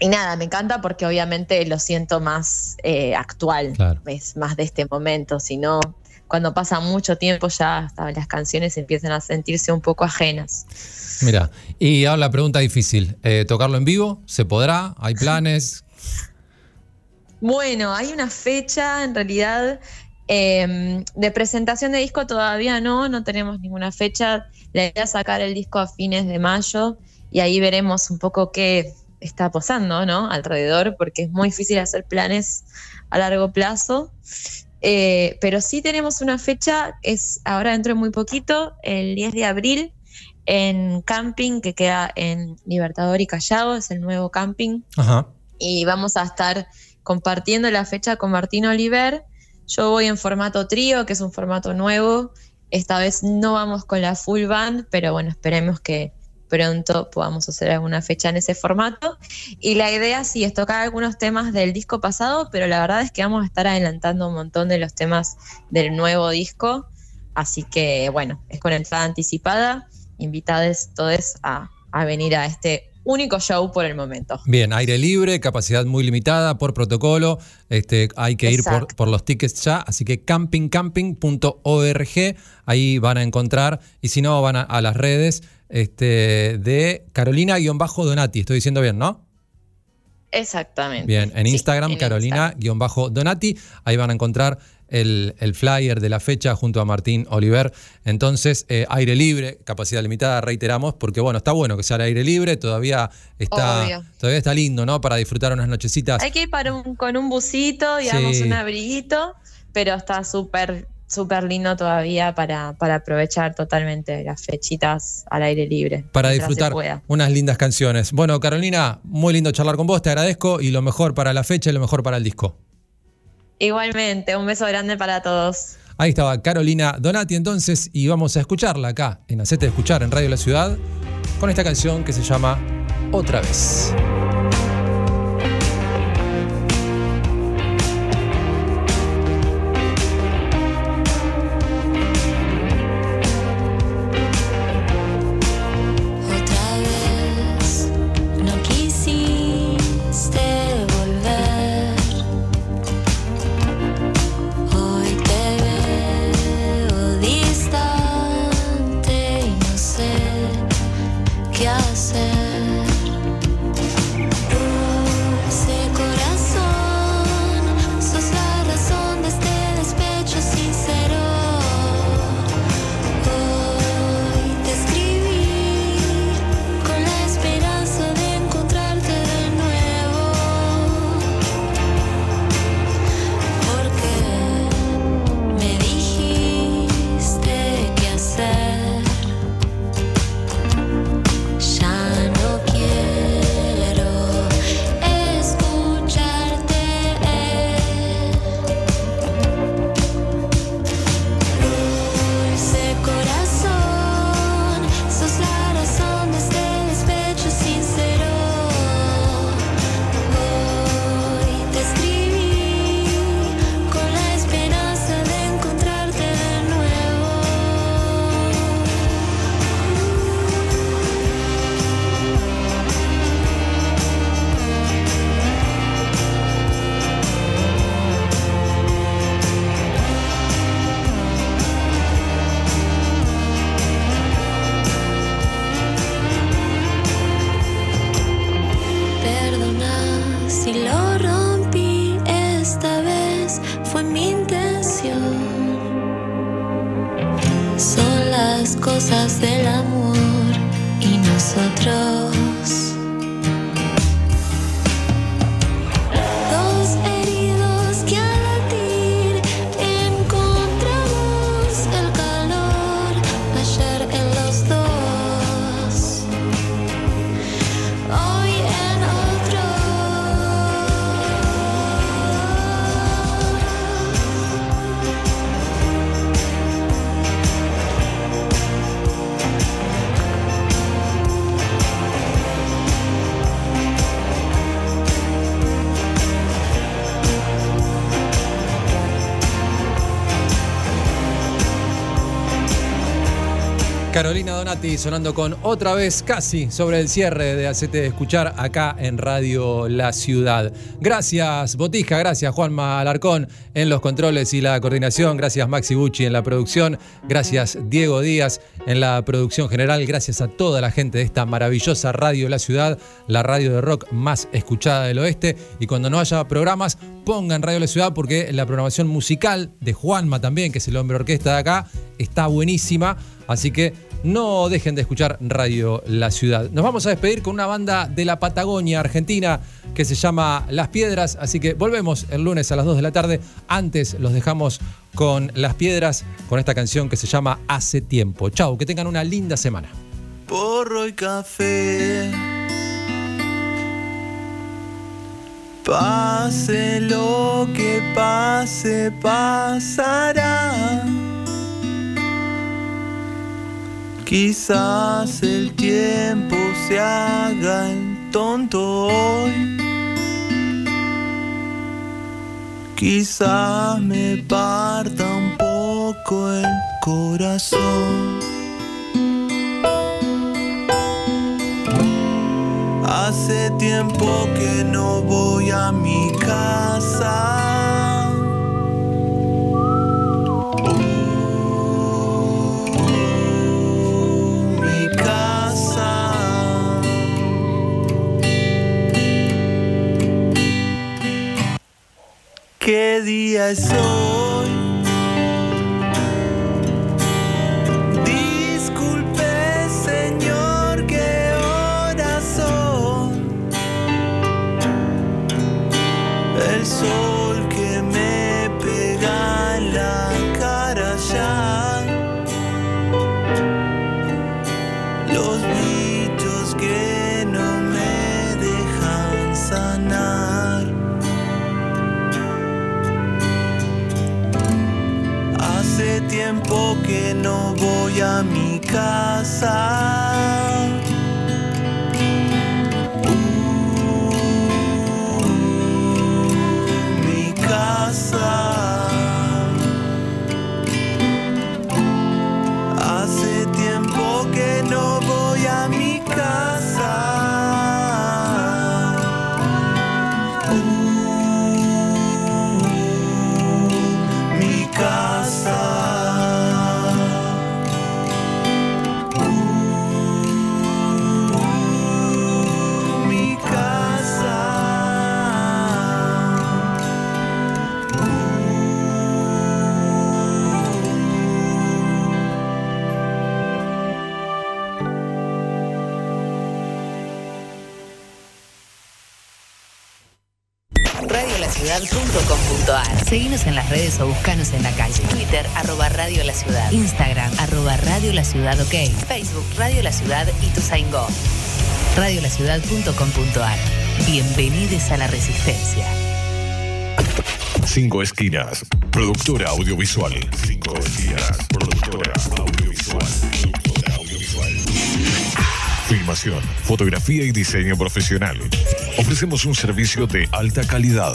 y nada, me encanta porque obviamente lo siento más eh, actual, Claro. es más de este momento, si no, cuando pasa mucho tiempo ya hasta las canciones empiezan a sentirse un poco ajenas. Mira, y ahora la pregunta difícil. eh, ¿Tocarlo en vivo? ¿Se podrá? ¿Hay planes? <laughs> Bueno, hay una fecha en realidad eh, de presentación de disco todavía no, no tenemos ninguna fecha. La idea es sacar el disco a fines de mayo y ahí veremos un poco qué está pasando, ¿no? Alrededor, porque es muy difícil hacer planes a largo plazo. Eh, pero sí tenemos una fecha, es ahora dentro de muy poquito, el 10 de abril, en camping que queda en Libertador y Callao, es el nuevo camping Ajá. y vamos a estar compartiendo la fecha con Martín Oliver. Yo voy en formato trío, que es un formato nuevo. Esta vez no vamos con la full band, pero bueno, esperemos que pronto podamos hacer alguna fecha en ese formato. Y la idea sí es tocar algunos temas del disco pasado, pero la verdad es que vamos a estar adelantando un montón de los temas del nuevo disco. Así que bueno, es con entrada anticipada. Invitados todos a, a venir a este único show por el momento. Bien, aire libre, capacidad muy limitada por protocolo. Este, hay que ir por, los tickets ya, así que campingcamping.org, ahí van a encontrar. Y si no, van a, a las redes este, de Carolina-Donati. Estoy diciendo bien, ¿no? Exactamente. Bien, en Instagram, Carolina-Donati, ahí van a encontrar el, el flyer de la fecha junto a Martín Oliver. Entonces, eh, aire libre, capacidad limitada, reiteramos, porque bueno, está bueno que sea al aire libre, todavía está, Obvio. todavía está lindo, ¿no? Para disfrutar unas nochecitas. Hay que ir para un- con un busito, digamos, Sí. un abriguito, pero está súper, súper lindo todavía para, para aprovechar totalmente las fechitas al aire libre. Para disfrutar unas lindas canciones. Bueno, Carolina, muy lindo charlar con vos, te agradezco y lo mejor para la fecha y lo mejor para el disco. Igualmente, un beso grande para todos. Ahí estaba Carolina Donati entonces y vamos a escucharla acá en Hacete Escuchar en Radio La Ciudad con esta canción que se llama Otra vez. Carolina Donati sonando con otra vez casi sobre el cierre de Hacete Escuchar acá en Radio La Ciudad. Gracias Botija, gracias Juanma Alarcón en los controles y la coordinación, gracias Maxi Bucci en la producción, gracias Diego Díaz en la producción general, gracias a toda la gente de esta maravillosa Radio La Ciudad, la radio de rock más escuchada del oeste. Y cuando no haya programas, pongan Radio La Ciudad porque la programación musical de Juanma también, que es el hombre orquesta de acá, está buenísima. Así que no dejen de escuchar Radio La Ciudad. Nos vamos a despedir con una banda de la Patagonia, Argentina, que se llama Las Piedras. Así que volvemos el lunes a las 2 de la tarde. Antes los dejamos con Las Piedras, con esta canción que se llama Hace Tiempo. Chau, que tengan una linda semana. porro y café. Pase lo que pase, pasará. Quizás el tiempo se haga el tonto hoy. Quizás me parta un poco el corazón. Hace tiempo que no voy a mi casa. ¿Qué día es hoy? Disculpe, señor, qué horas son. El sol a o buscanos en la calle. Twitter, arroba Radio La Ciudad. Instagram, arroba Radio La Ciudad OK. Facebook, Radio La Ciudad y Tuzaingó. Radiolaciudad.com.ar Bienvenidos a la Resistencia. Cinco Esquinas, productora audiovisual. Cinco Esquinas. Productora audiovisual. Filmación, fotografía y diseño profesional. Ofrecemos un servicio de alta calidad.